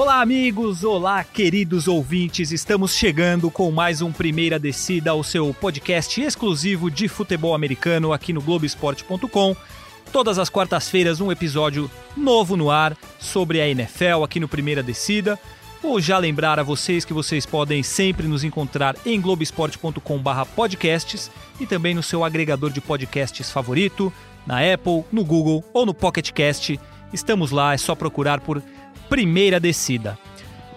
Olá, amigos! Olá, queridos ouvintes! Estamos chegando com mais um Primeira Descida, o seu podcast exclusivo de futebol americano aqui no Globoesporte.com. Todas as quartas-feiras, um episódio novo no ar sobre a NFL aqui no Primeira Descida. Vou já lembrar a vocês que vocês podem sempre nos encontrar em globesport.com/podcasts e também no seu agregador de podcasts favorito, na Apple, no Google ou no Pocket Cast. Estamos lá, é só procurar por Primeira Descida.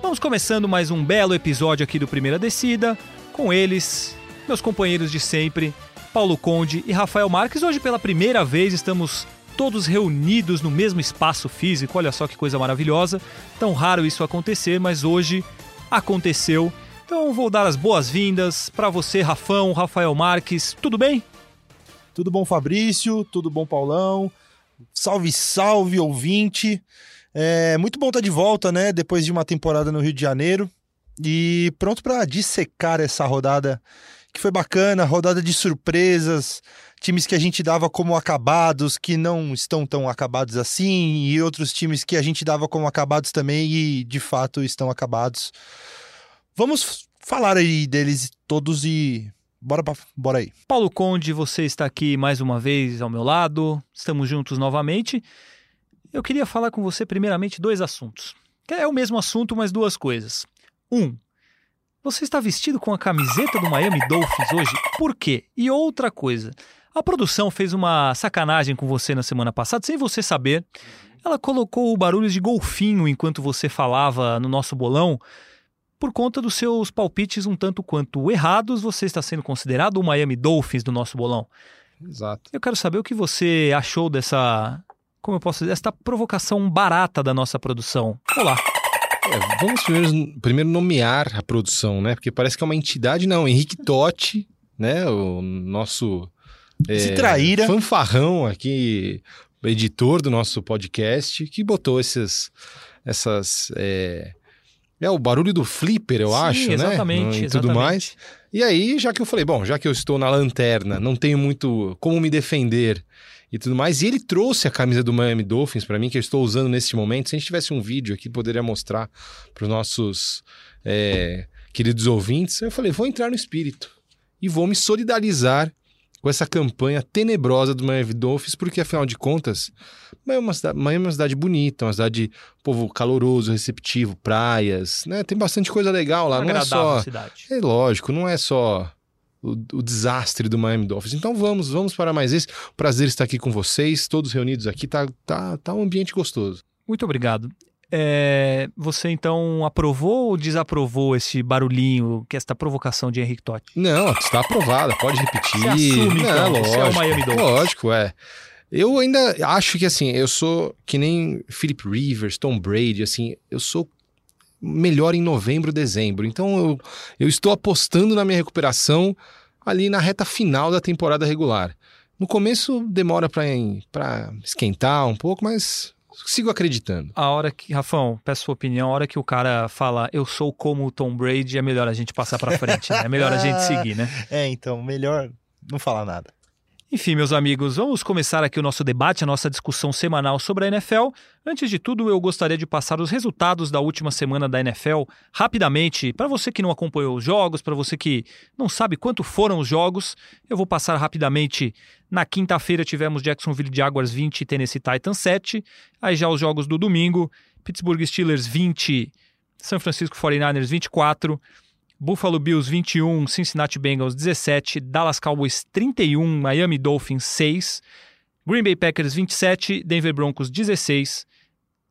Vamos começando mais um belo episódio aqui do Primeira Descida, com eles, meus companheiros de sempre, Paulo Conde e Rafael Marques. Hoje, pela primeira vez, estamos todos reunidos no mesmo espaço físico. Olha só que coisa maravilhosa. Tão raro isso acontecer, mas hoje aconteceu. Então vou dar as boas-vindas para você, Rafão, Rafael Marques. Tudo bem? Tudo bom, Fabrício? Tudo bom, Paulão? Salve, salve, ouvinte! É muito bom estar de volta, né? Depois de uma temporada no Rio de Janeiro e pronto para dissecar essa rodada que foi bacana, rodada de surpresas, times que a gente dava como acabados, que não estão tão acabados assim, e outros times que a gente dava como acabados também e de fato estão acabados. Vamos falar aí deles todos e bora, bora aí. Paulo Conde, você está aqui mais uma vez ao meu lado, estamos juntos novamente. Eu queria falar com você primeiramente dois assuntos. É o mesmo assunto, mas duas coisas. Um, você está vestido com a camiseta do Miami Dolphins hoje? Por quê? E outra coisa, a produção fez uma sacanagem com você na semana passada, sem você saber. Ela colocou barulhos de golfinho enquanto você falava no nosso bolão. Por conta dos seus palpites um tanto quanto errados, você está sendo considerado o Miami Dolphins do nosso bolão. Exato. Eu quero saber o que você achou dessa, como eu posso dizer, esta provocação barata da nossa produção. Olá. É, vamos primeiro, primeiro nomear a produção, né? Porque parece que é uma entidade, não. Henrique Totti, né? O nosso é, Se traíra. fanfarrão aqui, editor do nosso podcast, que botou esses, essas. É, é o barulho do flipper, eu Sim, acho, exatamente, né? E tudo exatamente. mais. E aí, já que eu falei, bom, já que eu estou na lanterna, não tenho muito como me defender e tudo mais. E ele trouxe a camisa do Miami Dolphins para mim, que eu estou usando neste momento. Se a gente tivesse um vídeo aqui, poderia mostrar para os nossos é, queridos ouvintes. Eu falei, vou entrar no espírito e vou me solidarizar com essa campanha tenebrosa do Miami Dolphins, porque afinal de contas, Miami é uma cidade, Miami é uma cidade bonita, uma cidade povo caloroso, receptivo, praias, né? Tem bastante coisa legal lá, não é só cidade. é lógico, não é só o, o desastre do Miami Dolphins. Então vamos, vamos para mais esse. Prazer estar aqui com vocês, todos reunidos aqui. Tá, tá, tá um ambiente gostoso. Muito obrigado. É, você então aprovou ou desaprovou esse barulhinho, que esta provocação de Henrique Totti? Não, está aprovada, pode repetir. Você assume, então, não, você é o Miami Dolphins. Lógico, é. Eu ainda acho que assim, eu sou que nem Philip Rivers, Tom Brady, assim, eu sou melhor em novembro, dezembro. Então eu, eu estou apostando na minha recuperação ali na reta final da temporada regular. No começo demora para esquentar um pouco, mas sigo acreditando. A hora que, Rafão, peço sua opinião, a hora que o cara fala eu sou como o Tom Brady, é melhor a gente passar pra frente, né? É melhor a gente seguir, né? É, então, melhor não falar nada. Enfim, meus amigos, vamos começar aqui o nosso debate, a nossa discussão semanal sobre a NFL. Antes de tudo, eu gostaria de passar os resultados da última semana da NFL rapidamente. Para você que não acompanhou os jogos, para você que não sabe quanto foram os jogos, eu vou passar rapidamente. Na quinta-feira tivemos Jacksonville Jaguars 20 e Tennessee Titans 7. Aí já os jogos do domingo, Pittsburgh Steelers 20, San Francisco 49ers 24. Buffalo Bills 21, Cincinnati Bengals 17, Dallas Cowboys 31, Miami Dolphins 6, Green Bay Packers 27, Denver Broncos 16,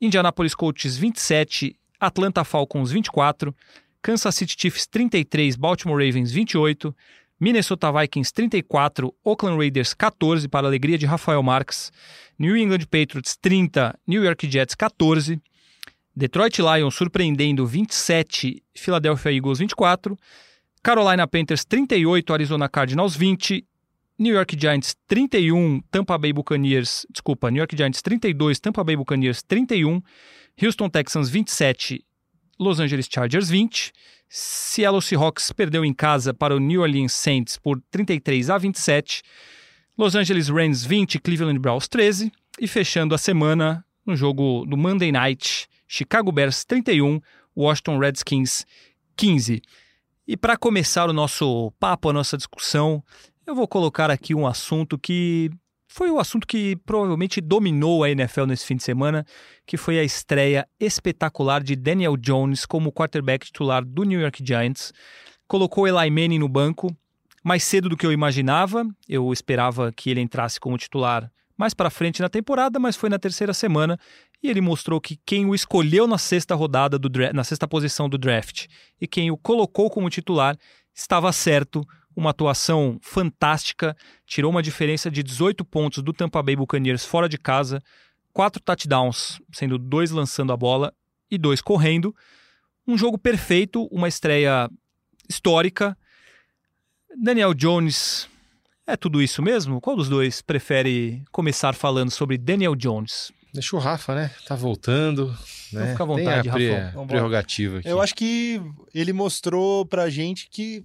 Indianapolis Colts 27, Atlanta Falcons 24, Kansas City Chiefs 33, Baltimore Ravens 28, Minnesota Vikings 34, Oakland Raiders 14, para a alegria de Rafael Marques, New England Patriots 30, New York Jets 14, Detroit Lions surpreendendo 27, Philadelphia Eagles 24, Carolina Panthers 38, Arizona Cardinals 20, New York Giants 31, Tampa Bay Buccaneers, desculpa, New York Giants 32, Tampa Bay Buccaneers 31, Houston Texans 27, Los Angeles Chargers 20, Seattle Seahawks perdeu em casa para o New Orleans Saints por 33 a 27, Los Angeles Rams 20, Cleveland Browns 13 e fechando a semana no jogo do Monday Night, Chicago Bears 31, Washington Redskins 15. E para começar o nosso papo, a nossa discussão, eu vou colocar aqui um assunto que foi o assunto que provavelmente dominou a NFL nesse fim de semana, que foi a estreia espetacular de Daniel Jones como quarterback titular do New York Giants. Colocou Eli Manning no banco mais cedo do que eu imaginava. Eu esperava que ele entrasse como titular mais para frente na temporada, mas foi na terceira semana e ele mostrou que quem o escolheu na sexta rodada do na sexta posição do draft e quem o colocou como titular estava certo uma atuação fantástica, tirou uma diferença de 18 pontos do Tampa Bay Buccaneers fora de casa, quatro touchdowns, sendo dois lançando a bola e dois correndo. Um jogo perfeito, uma estreia histórica. Daniel Jones é tudo isso mesmo? Qual dos dois prefere começar falando sobre Daniel Jones? Deixa o Rafa, né? Tá voltando. Né? Fica à vontade, Tem a Rafa. prerrogativa aqui. Eu acho que ele mostrou pra gente que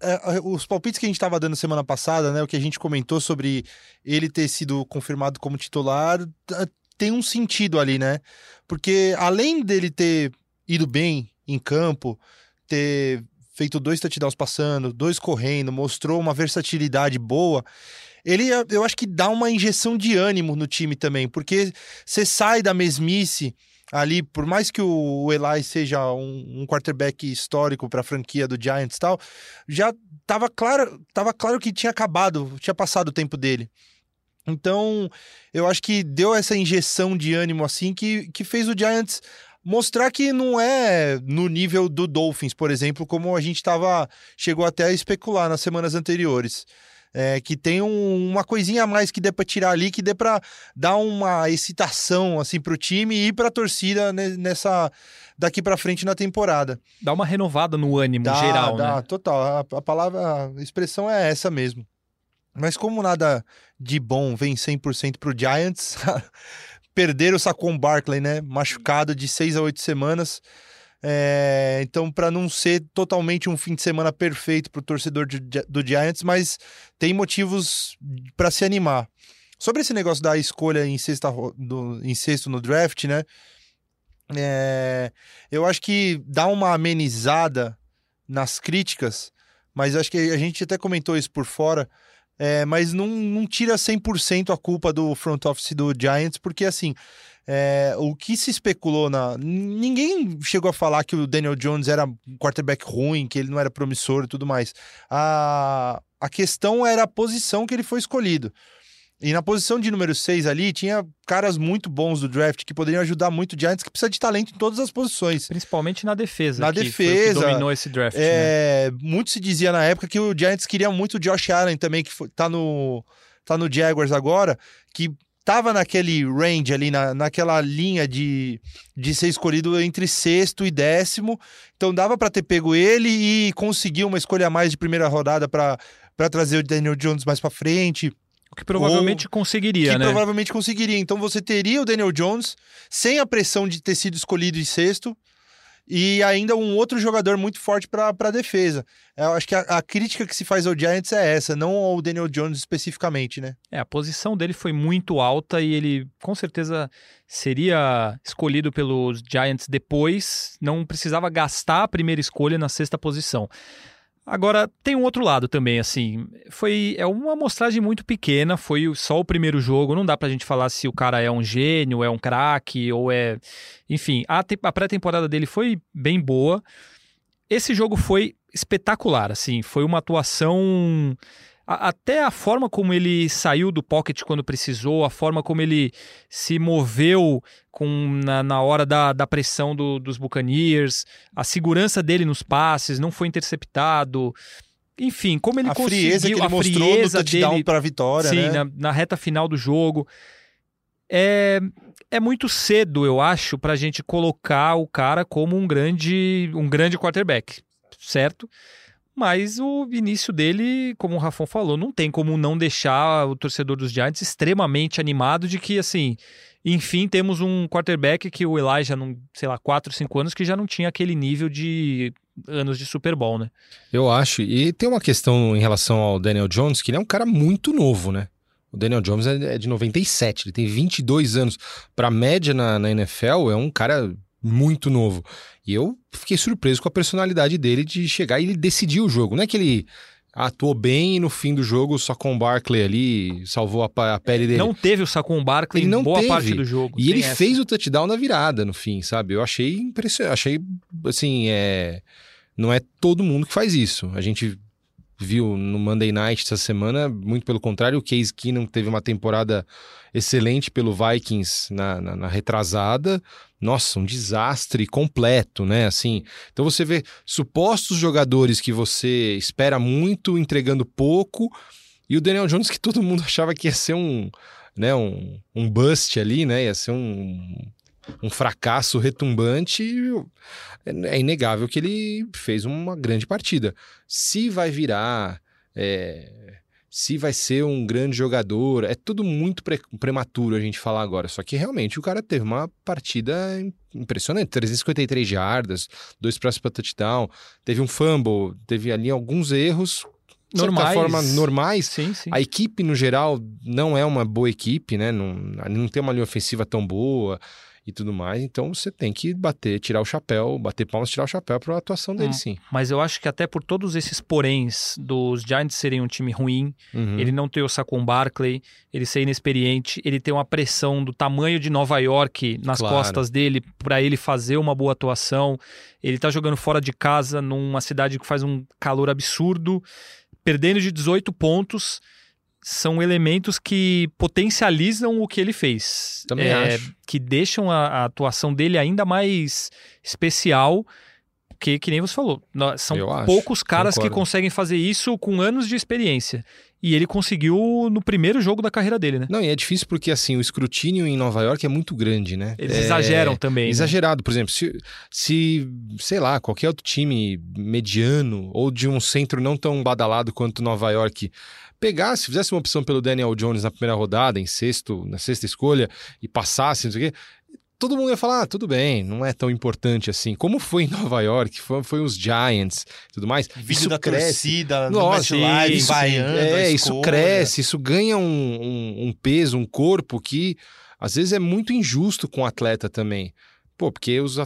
é, é, os palpites que a gente estava dando semana passada, né, o que a gente comentou sobre ele ter sido confirmado como titular, tem um sentido ali, né? Porque além dele ter ido bem em campo, ter feito dois touchdowns passando, dois correndo, mostrou uma versatilidade boa, ele eu acho que dá uma injeção de ânimo no time também, porque você sai da mesmice ali, por mais que o Eli seja um, um quarterback histórico para a franquia do Giants e tal, já tava claro, tava claro que tinha acabado, tinha passado o tempo dele. Então, eu acho que deu essa injeção de ânimo assim que, que fez o Giants mostrar que não é no nível do Dolphins, por exemplo, como a gente tava chegou até a especular nas semanas anteriores é, que tem um, uma coisinha a mais que dê para tirar ali, que dê para dar uma excitação assim para o time e para a torcida nessa daqui para frente na temporada. Dá uma renovada no ânimo dá, geral, dá, né? Total, a, a palavra, a expressão é essa mesmo. Mas como nada de bom vem 100% para o Giants, perderam o Saquon Barkley, né? Machucado de seis a oito semanas. É, então, para não ser totalmente um fim de semana perfeito para o torcedor de, do Giants, mas tem motivos para se animar. Sobre esse negócio da escolha em, sexta, do, em sexto no draft, né? É, eu acho que dá uma amenizada nas críticas, mas acho que a gente até comentou isso por fora. É, mas não, não tira 100% a culpa do front office do Giants, porque assim, é, o que se especulou na. Ninguém chegou a falar que o Daniel Jones era um quarterback ruim, que ele não era promissor e tudo mais. A, a questão era a posição que ele foi escolhido. E na posição de número 6 ali, tinha caras muito bons do draft que poderiam ajudar muito o Giants, que precisa de talento em todas as posições. Principalmente na defesa. Na defesa. dominou esse draft. É, né? Muito se dizia na época que o Giants queria muito o Josh Allen também, que foi, tá, no, tá no Jaguars agora, que tava naquele range ali, na, naquela linha de, de ser escolhido entre sexto e décimo. Então dava para ter pego ele e conseguir uma escolha a mais de primeira rodada para trazer o Daniel Jones mais para frente. O que provavelmente Ou, conseguiria, que né? provavelmente conseguiria. Então você teria o Daniel Jones sem a pressão de ter sido escolhido em sexto e ainda um outro jogador muito forte para a defesa. Eu acho que a, a, crítica que se faz ao Giants é essa, não ao Daniel Jones especificamente, né? É, a posição dele foi muito alta e ele com certeza seria escolhido pelos Giants depois, não precisava gastar a primeira escolha na sexta posição. Agora, tem um outro lado também, assim, foi é uma amostragem muito pequena, foi só o primeiro jogo, não dá pra gente falar se o cara é um gênio, é um craque, ou é... Enfim, a, a pré-temporada dele foi bem boa. Esse jogo foi espetacular, assim, foi uma atuação até a forma como ele saiu do pocket quando precisou, a forma como ele se moveu com, na, na hora da, da pressão do, dos Buccaneers, a segurança dele nos passes, não foi interceptado. Enfim, como ele a conseguiu... Frieza que ele a mostrou frieza no touchdown dele, para a vitória, sim, né? na, na reta final do jogo. É, é muito cedo, eu acho, para a gente colocar o cara como um grande, um grande quarterback, certo? Mas o início dele, como o Rafão falou, não tem como não deixar o torcedor dos Giants extremamente animado de que, assim, enfim, temos um quarterback que o Eli já não, sei lá, 4, 5 anos que já não tinha aquele nível de anos de Super Bowl, né? Eu acho. E tem uma questão em relação ao Daniel Jones, que ele é um cara muito novo, né? O Daniel Jones é de 97, ele tem 22 anos. Para média na, na NFL, é um cara muito novo. E eu fiquei surpreso com a personalidade dele de chegar e ele decidir o jogo. Não é que ele atuou bem e no fim do jogo só com o Barkley ali salvou a, a pele dele. Não teve o Saquon Barkley ele não em boa teve. parte do jogo. E ele essa. fez o touchdown na virada no fim, sabe? Eu achei impressionante. Achei, assim, é... não é todo mundo que faz isso. A gente viu no Monday Night essa semana, muito pelo contrário, o Case Keenum teve uma temporada excelente pelo Vikings na, na, na, retrasada. Nossa, um desastre completo, né? Assim, então você vê supostos jogadores que você espera muito entregando pouco e o Daniel Jones que todo mundo achava que ia ser um, né, um, um bust ali, né? Ia ser um, um fracasso retumbante. É inegável que ele fez uma grande partida. Se vai virar, é, se vai ser um grande jogador, é tudo muito pre prematuro a gente falar agora. Só que realmente o cara teve uma partida impressionante: 353 jardas, dois passos para touchdown, teve um fumble, teve ali alguns erros. De normais. forma normais. Sim, sim. A equipe, no geral, não é uma boa equipe, né? Não, não tem uma linha ofensiva tão boa e tudo mais. Então você tem que bater, tirar o chapéu, bater palmas, tirar o chapéu para a atuação dele, Hum, sim. Mas eu acho que até por todos esses poréns dos Giants serem um time ruim, Uhum. ele não ter o Saquon Barkley, ele ser inexperiente, ele ter uma pressão do tamanho de Nova York nas Claro. costas dele para ele fazer uma boa atuação. Ele tá jogando fora de casa numa cidade que faz um calor absurdo, perdendo de 18 pontos. São elementos que potencializam o que ele fez. Também É, acho. Que deixam a, a atuação dele ainda mais especial. Porque, que nem você falou, são Eu acho, poucos caras que concordo. conseguem fazer isso com anos de experiência. E ele conseguiu no primeiro jogo da carreira dele, né? Não, e é difícil porque assim, o escrutínio em Nova York é muito grande, né? Eles É exageram também. né? Exagerado, por exemplo, se, se, sei lá, qualquer outro time mediano ou de um centro não tão badalado quanto Nova York pegasse, fizesse uma opção pelo Daniel Jones na primeira rodada, em sexto, na sexta escolha, e passasse, não sei o quê, todo mundo ia falar, ah, tudo bem, não é tão importante assim. Como foi em Nova York, foi, foi os Giants e tudo mais. Vídeo isso da cresce. torcida, Nossa, no Live, isso, vaiando a É, isso cresce, isso ganha um, um, um peso, um corpo que às vezes é muito injusto com o atleta também. Pô, porque os.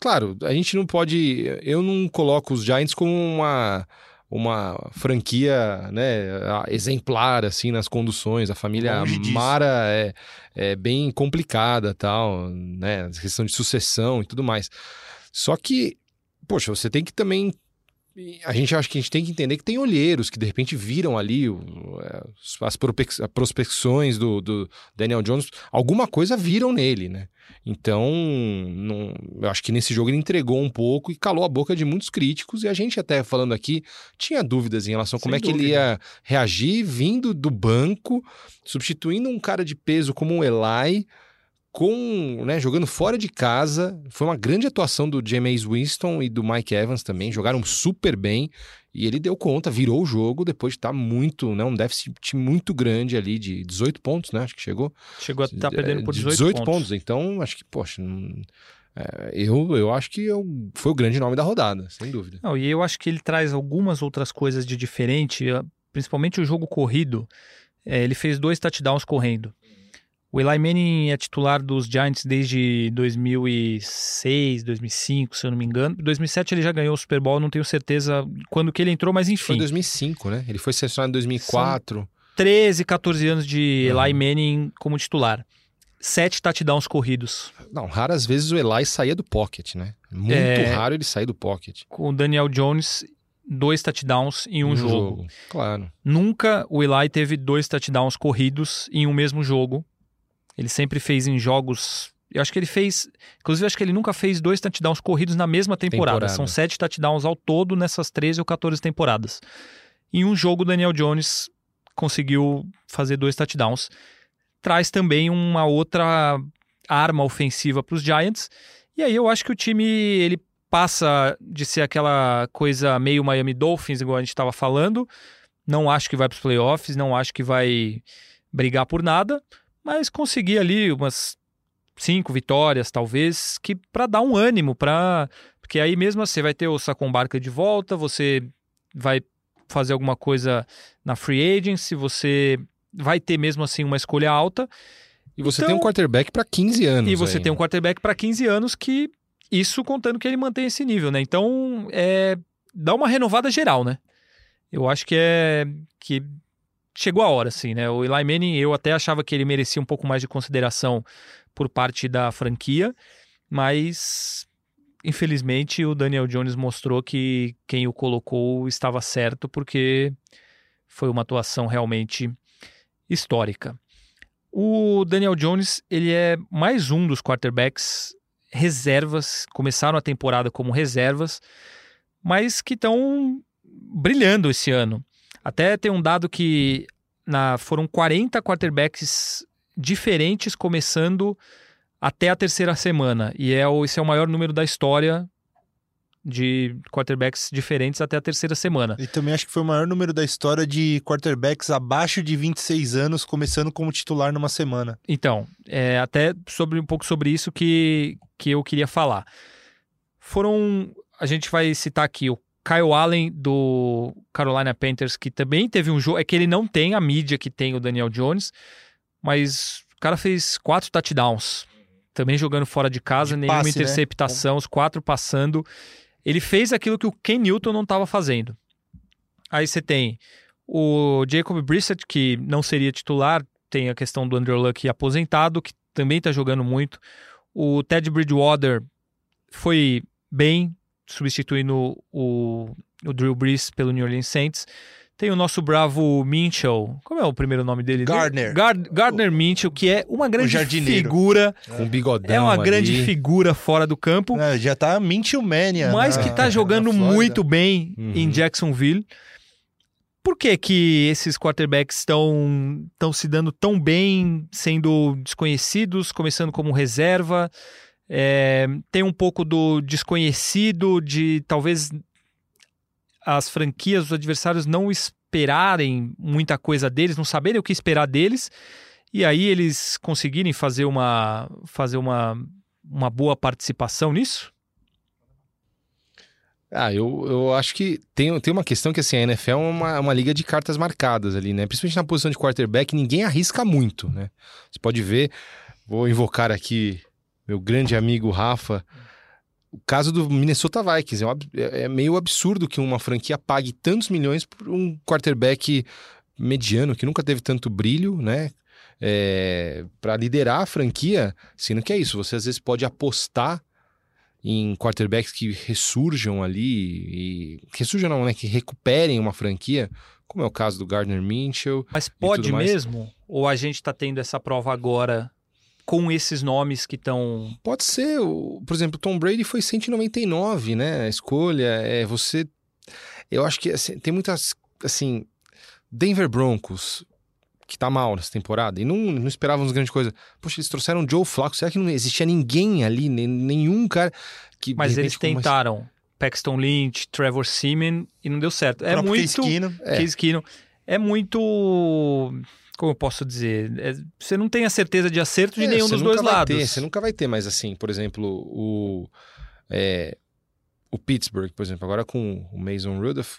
Claro, a gente não pode. Eu não coloco os Giants como uma. Uma franquia né, exemplar assim nas conduções. A família. Mara é, é bem complicada, tal, né? A questão de sucessão e tudo mais. Só que, poxa, você tem que também a gente acha que a gente tem que entender que tem olheiros que de repente viram ali é, as prospec- as prospecções do, do Daniel Jones, alguma coisa viram nele, né? Então, não- eu acho que nesse jogo ele entregou um pouco e calou a boca de muitos críticos. E a gente, até falando aqui, tinha dúvidas em relação a como Sem é que ele dúvida. ia reagir vindo do banco, substituindo um cara de peso como o Eli com, né, jogando fora de casa. Foi uma grande atuação do Jameis Winston e do Mike Evans também. Jogaram super bem e ele deu conta, virou o jogo depois de estar muito, né, um déficit muito grande ali de 18 pontos, né? Acho que chegou. Chegou a estar É, perdendo por de 18, pontos. Então, acho que, poxa, não- é, eu, eu acho que eu- foi o grande nome da rodada, sem dúvida. Não, e eu acho que ele traz algumas outras coisas de diferente, eh, principalmente o jogo corrido. Eh, ele fez dois touchdowns correndo. O Eli Manning é titular dos Giants desde 2006, 2005, se eu não me engano. Em 2007 ele já ganhou o Super Bowl, não tenho certeza quando que ele entrou, mas Foi em enfim. 2005, né? Ele foi selecionado em 2004. 13, 14 anos de Uhum. Eli Manning como titular. Sete touchdowns corridos. Não, raras vezes o Eli saía do pocket, né? Muito É. raro ele sair do pocket. Com o Daniel Jones, dois touchdowns em um No jogo. Claro. Nunca o Eli teve dois touchdowns corridos em um mesmo jogo. Ele sempre fez em jogos. Eu acho que ele fez. Inclusive, acho que ele nunca fez dois touchdowns corridos na mesma temporada. Temporada. São sete touchdowns ao todo nessas 13 ou 14 temporadas. Em um jogo, o Daniel Jones conseguiu fazer dois touchdowns. Traz também uma outra arma ofensiva para os Giants. E aí eu acho que o time ele passa de ser aquela coisa meio Miami Dolphins, igual a gente estava falando. Não acho que vai para os playoffs, não acho que vai brigar por nada, mas conseguir ali umas cinco vitórias, talvez, que para dar um ânimo para, porque aí mesmo assim, você vai ter o Sacon Barkley de volta, você vai fazer alguma coisa na free agency, você vai ter mesmo assim uma escolha alta. E você Então- tem um quarterback para 15 anos. E você aí, tem um quarterback para 15 anos que isso contando que ele mantém esse nível, né? Então, é, dá uma renovada geral, né? Eu acho que é que chegou a hora, assim, né? O Eli Manning, eu até achava que ele merecia um pouco mais de consideração por parte da franquia, mas infelizmente o Daniel Jones mostrou que quem o colocou estava certo, porque foi uma atuação realmente histórica. O Daniel Jones, ele é mais um dos quarterbacks reservas, começaram a temporada como reservas, mas que estão brilhando esse ano. Até tem um dado que na, foram 40 quarterbacks diferentes começando até a terceira semana. E é o, esse é o maior número da história de quarterbacks diferentes até a terceira semana. E também acho que foi o maior número da história de quarterbacks abaixo de 26 anos, começando como titular numa semana. Então, é, até sobre um pouco sobre isso que, que eu queria falar. Foram. A gente vai citar aqui o Kyle Allen do Carolina Panthers, que também teve um jogo. É que ele não tem a mídia que tem o Daniel Jones, mas o cara fez quatro touchdowns. Também jogando fora de casa, De nenhuma passe, né? interceptação, os quatro passando. Ele fez aquilo que o Ken Newton não estava fazendo. Aí você tem o Jacob Brissett, que não seria titular, tem a questão do Andrew Luck aposentado, que também está jogando muito. O Ted Bridgewater foi bem, substituindo o, o Drew Brees pelo New Orleans Saints. Tem o nosso bravo Minchell. Como é o primeiro nome dele? Gardner. Gard- Gardner Minchell, que é uma grande figura. Com um bigodão É uma ali. grande figura fora do campo. É, já tá Mintil Mania. mas na- que tá jogando muito bem Uhum. em Jacksonville. Por que que esses quarterbacks estão estão se dando tão bem, sendo desconhecidos, começando como reserva? É, tem um pouco do desconhecido, de talvez as franquias, os adversários não esperarem muita coisa deles, não saberem o que esperar deles, e aí eles conseguirem fazer uma, fazer uma, uma boa participação nisso? Ah, eu, eu acho que tem, tem uma questão que assim, a NFL é uma, uma liga de cartas marcadas ali, né? Principalmente na posição de quarterback, ninguém arrisca muito, né? Você pode ver, vou invocar aqui meu grande amigo Rafa, o caso do Minnesota Vikings. É, é- é meio absurdo que uma franquia pague tantos milhões por um quarterback mediano, que nunca teve tanto brilho, né? É, para liderar a franquia, sendo que é isso, você às vezes pode apostar em quarterbacks que ressurjam ali e ressurjam não, né, que recuperem uma franquia, como é o caso do Gardner Minshew. Mas pode mesmo? Ou a gente está tendo essa prova agora com esses nomes que estão. Pode ser, o, por exemplo, Tom Brady foi 199, né? A escolha é você eu acho que assim, tem muitas assim, Denver Broncos que tá mal nessa temporada e não, não esperávamos grande coisa. Poxa, eles trouxeram Joe Flacco, será que não existia ninguém ali, nem- nenhum cara que Mas repente, eles tentaram Paxton Lynch, Trevor Seaman e não deu certo. É muito. Case Keenum. É. Case Keenum. É muito. Como eu posso dizer? É- você não tem a certeza de acerto de É, nenhum dos dois lados. ter, você nunca vai ter, mas assim, por exemplo, o, é, o Pittsburgh, por exemplo, agora com o Mason Rudolph,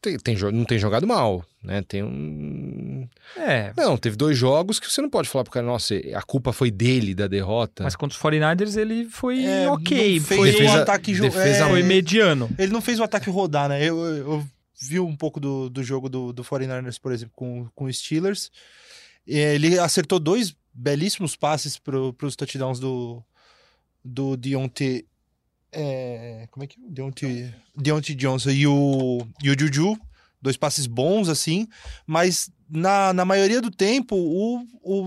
tem, tem não tem jogado mal, né? Tem um... É. Não, teve dois jogos que você não pode falar pro cara, nossa, a culpa foi dele da derrota. Mas contra os 49ers ele foi É, ok. fez Foi, defesa- ataque defesa é, foi mediano. Ele não fez o ataque rodar, né? Eu, eu, eu vi um pouco do, do jogo do, do 49ers, por exemplo, com, com os Steelers. Ele acertou dois belíssimos passes para os touchdowns do, do Deontay. É, como é que é? Deontay, Deontay Johnson e o, e o Juju. Dois passes bons, assim. Mas na, na maioria do tempo, o,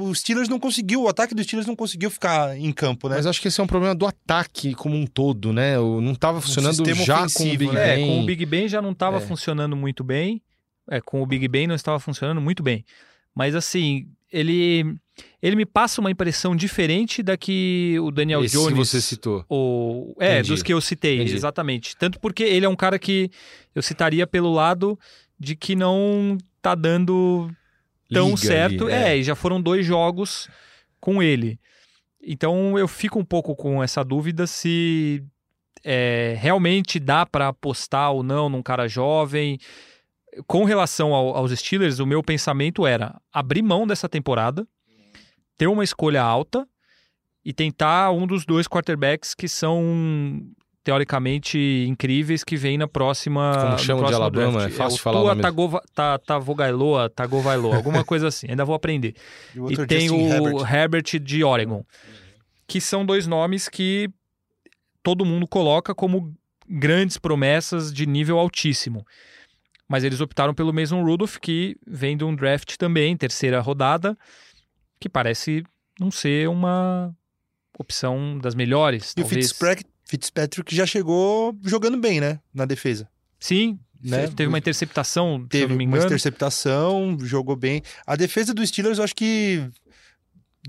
o Steelers não conseguiu, o ataque do Steelers não conseguiu ficar em campo, né? Mas acho que esse é um problema do ataque como um todo, né? O- Não estava funcionando sistema já com o Big né? É, Ben. com o Big Ben já não estava É. funcionando muito bem. É, com o Big Ben não estava funcionando muito bem. Mas assim, ele ele me passa uma impressão diferente da que o Daniel Esse Jones que você citou. o é, Entendi. dos que eu citei, Entendi. exatamente. Tanto porque ele é um cara que eu citaria pelo lado de que não tá dando tão Liga certo. ali, é. e já foram dois jogos com ele. Então eu fico um pouco com essa dúvida se é, realmente dá para apostar ou não num cara jovem. com relação ao, aos Steelers, o meu pensamento era abrir mão dessa temporada, ter uma escolha alta e tentar um dos dois quarterbacks que são teoricamente incríveis que vem na próxima. Como chama de Alabama, draft. é fácil é, falar. Tua Tagova, ta, Tavogailoa, Tagovailoa, alguma coisa assim. Ainda vou aprender. E, e tem o Herbert. Herbert de Oregon, que são dois nomes que todo mundo coloca como grandes promessas de nível altíssimo. Mas eles optaram pelo Mason Rudolph, que vem de um draft também, terceira rodada, que parece não ser uma opção das melhores. E talvez. o Fitzpatrick, Fitzpatrick já chegou jogando bem, né? Na defesa. Sim, né? teve uma interceptação, teve se eu não me engano. uma interceptação, jogou bem. A defesa dos Steelers, eu acho que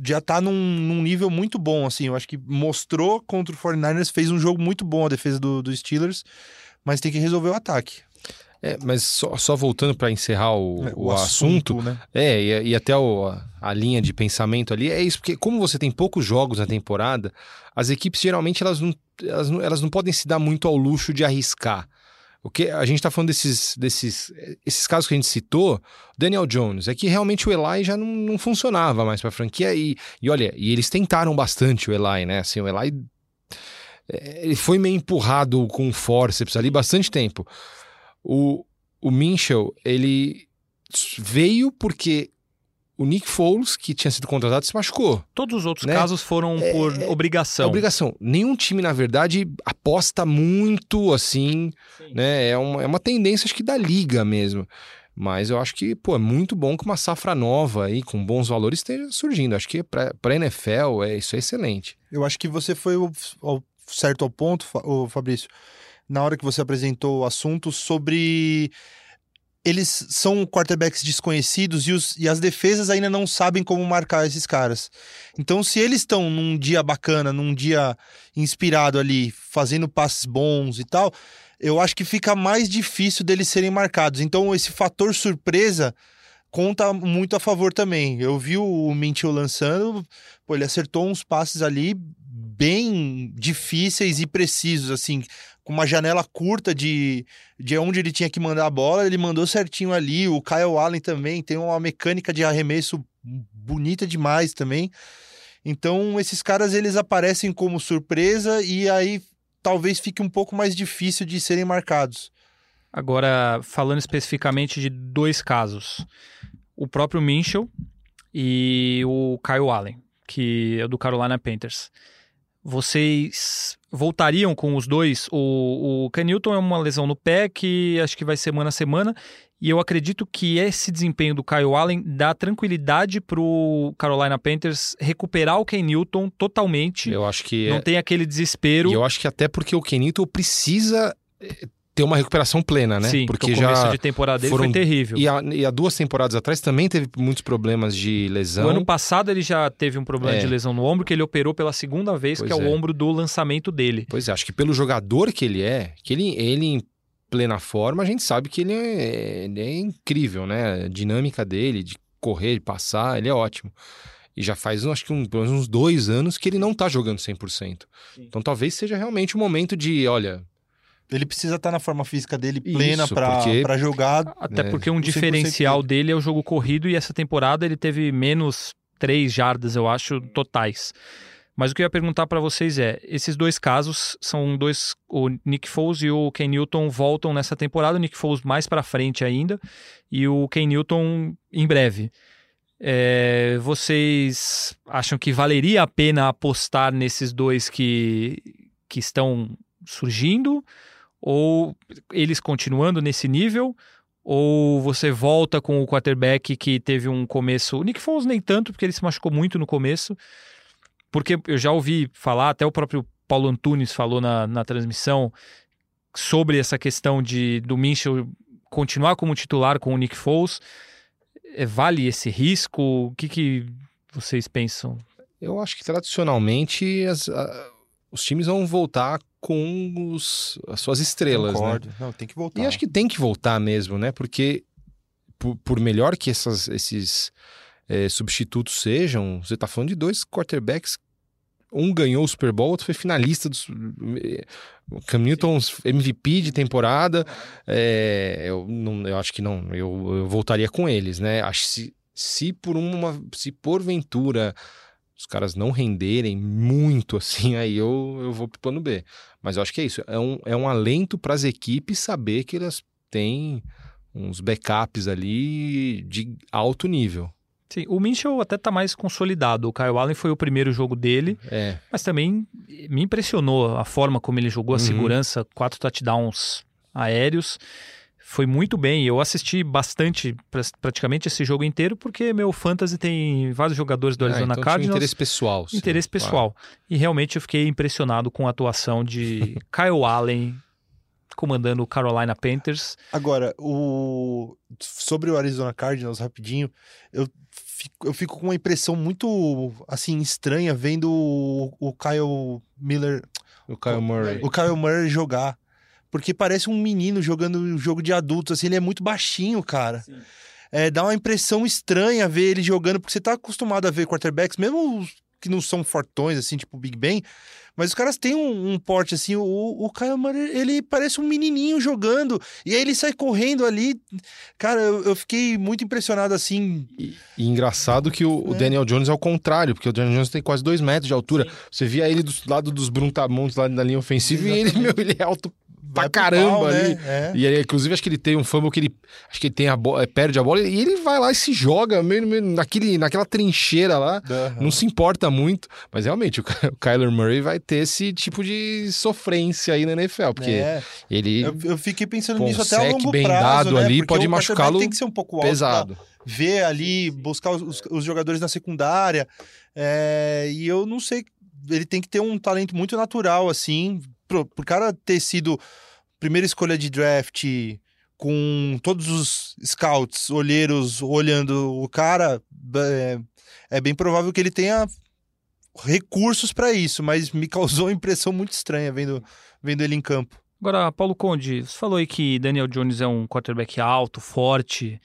já tá num, num, nível muito bom, assim. Eu acho que mostrou contra o 49ers, fez um jogo muito bom a defesa dos do Steelers, mas tem que resolver o ataque. É, mas só, só voltando para encerrar o, É, o, assunto, assunto, né? é, e, e até o, a, a linha de pensamento ali, é isso, porque como você tem poucos jogos na temporada, as equipes geralmente elas não, elas não, elas não podem se dar muito ao luxo de arriscar. O que a gente está falando desses, desses esses casos que a gente citou, Daniel Jones, é que realmente o Eli já não, não funcionava mais para a franquia e, e olha, e eles tentaram bastante o Eli, né? Assim, o Eli é, ele foi meio empurrado com forceps ali bastante tempo. O, o Minchel, ele veio porque o Nick Foles, que tinha sido contratado, se machucou. Todos os outros Né? casos foram É- por é obrigação. Obrigação. Nenhum time, na verdade, aposta muito assim, né? É uma, é uma tendência, acho que da liga mesmo. Mas eu acho que, pô, é muito bom que uma safra nova aí, com bons valores, esteja surgindo. Acho que pra, pra NFL é, isso é excelente. Eu acho que você foi o- ao- certo ao ponto, Fabrício, na hora que você apresentou o assunto sobre eles são quarterbacks desconhecidos e, os- e as defesas ainda não sabem como marcar esses caras. Então, se eles estão num dia bacana, num dia inspirado ali, fazendo passes bons e tal, eu acho que fica mais difícil deles serem marcados. Então, esse fator surpresa conta muito a favor também. Eu vi o Mintil lançando, pô, ele acertou uns passes ali bem difíceis e precisos, assim, com uma janela curta de, de onde ele tinha que mandar a bola, ele mandou certinho ali. O Kyle Allen também tem uma mecânica de arremesso bonita demais também. Então, esses caras eles aparecem como surpresa e aí talvez fique um pouco mais difícil de serem marcados. Agora, falando especificamente de dois casos. O próprio Minchel e o Kyle Allen, que é do Carolina Panthers. Vocês voltariam com os dois? O, o Ken Newton é uma lesão no pé que acho que vai semana a semana. E eu acredito que esse desempenho do Kyle Allen dá tranquilidade pro Carolina Panthers recuperar o Ken Newton totalmente. Eu acho que Não é, tem aquele desespero. E eu acho que até porque o Kenito precisa eh, ter uma recuperação plena, né? Sim, porque o começo já de temporada dele foram- foi terrível. e há, e há duas temporadas atrás também teve muitos problemas de lesão. O ano passado ele já teve um problema É. de lesão no ombro que ele operou pela segunda vez, Pois que é, é. o ombro do lançamento dele. Pois é, acho que pelo jogador que ele é, que ele, ele em plena forma, a gente sabe que ele é, ele é incrível, né? A dinâmica dele, de correr, de passar, ele é ótimo. E já faz, acho que um, pelo menos uns dois anos que ele não tá jogando 100%. Então talvez seja realmente o momento de, olha, Ele precisa estar na forma física dele plena para jogar. Até É, porque um 100% diferencial dele. dele é o jogo corrido e essa temporada ele teve menos três jardas, eu acho, totais. Mas o que eu ia perguntar para vocês é: esses dois casos são dois. O Nick Foles e o Ken Newton voltam nessa temporada, o Nick Foles mais para frente ainda, e o Ken Newton em breve. É, vocês acham que valeria a pena apostar nesses dois que, que estão surgindo? Ou eles continuando nesse nível? Ou você volta com o quarterback que teve um começo. O Nick Foles nem tanto, porque ele se machucou muito no começo. Porque eu já ouvi falar, até o próprio Paulo Antunes falou na, na transmissão sobre essa questão de do Minchel continuar como titular com o Nick Foles. É, Vale esse risco? O que, que vocês pensam? eu acho que tradicionalmente as- a- os times vão voltar com os- as suas estrelas, né? Concordo. Não, tem que voltar. E acho que tem que voltar mesmo, né? Porque por, por melhor que essas- esses eh, substitutos sejam, você tá falando de dois quarterbacks um ganhou o Super Bowl, outro foi finalista dos. O Cam Newton, MVP de temporada. É, eu, não, eu acho que não. Eu, eu voltaria com eles, né? Acho que se, se por uma. Se porventura os caras não renderem muito assim, aí eu, eu vou pro plano B. Mas eu acho que é isso. É um, é um alento para as equipes saber que elas têm uns backups ali de alto nível. Sim, o Minchel até tá mais consolidado. O Kyle Allen foi o primeiro jogo dele, É. mas também me impressionou a forma como ele jogou, a Uhum. segurança, quatro touchdowns aéreos. Foi muito bem. Eu assisti bastante, pra- praticamente esse jogo inteiro, porque meu fantasy tem vários jogadores do Ah, Arizona então tinha um Cardinals. interesse pessoal. sim, interesse claro. pessoal. E realmente eu fiquei impressionado com a atuação de Kyle Allen comandando o Carolina Panthers. Agora, o... sobre o Arizona Cardinals, rapidinho, eu fico, eu fico com uma impressão muito, assim, estranha vendo o, o Kyle Miller, O Kyle Murray. o Kyle Murray jogar. Porque parece um menino jogando um jogo de adulto, assim, ele é muito baixinho, cara. É, dá uma impressão estranha ver ele jogando, porque você tá acostumado a ver quarterbacks, mesmo os que não são fortões, assim, tipo o Big Ben, mas os caras têm um, um porte, assim, o, o Kyle Murray, ele parece um menininho jogando, e aí ele sai correndo ali, cara, eu, eu fiquei muito impressionado, assim, E, e engraçado que o, o É. Daniel Jones é o contrário, porque o Daniel Jones tem quase dois metros de altura. Você via ele do lado dos Bruntamontes lá na linha ofensiva e ele, meu, ele é alto pra caramba pau, ali. né? É. E aí, inclusive, acho que ele tem um fumble que ele. Acho que ele tem a bola, é, perde a bola e ele vai lá e se joga meio, meio naquele, naquela trincheira lá. Aham. Não se importa muito, mas realmente o, Ky- o Kyler Murray vai ter esse tipo de sofrência aí na NFL, porque É. ele Eu, eu fiquei pensando nisso até a sec longo bem prazo, dado né? ali Porque pode machucá-lo tem que ser um pouco pesado. ver ali, buscar os, os- os jogadores na secundária. é, e eu não sei, ele tem que ter um talento muito natural, assim, pro, pro cara ter sido primeira escolha de draft com todos os scouts, olheiros olhando o cara, é, é bem provável que ele tenha recursos para isso, mas me causou uma impressão muito estranha vendo, vendo ele em campo. Agora, Paulo Conde, você falou aí que Daniel Jones é um quarterback alto, forte.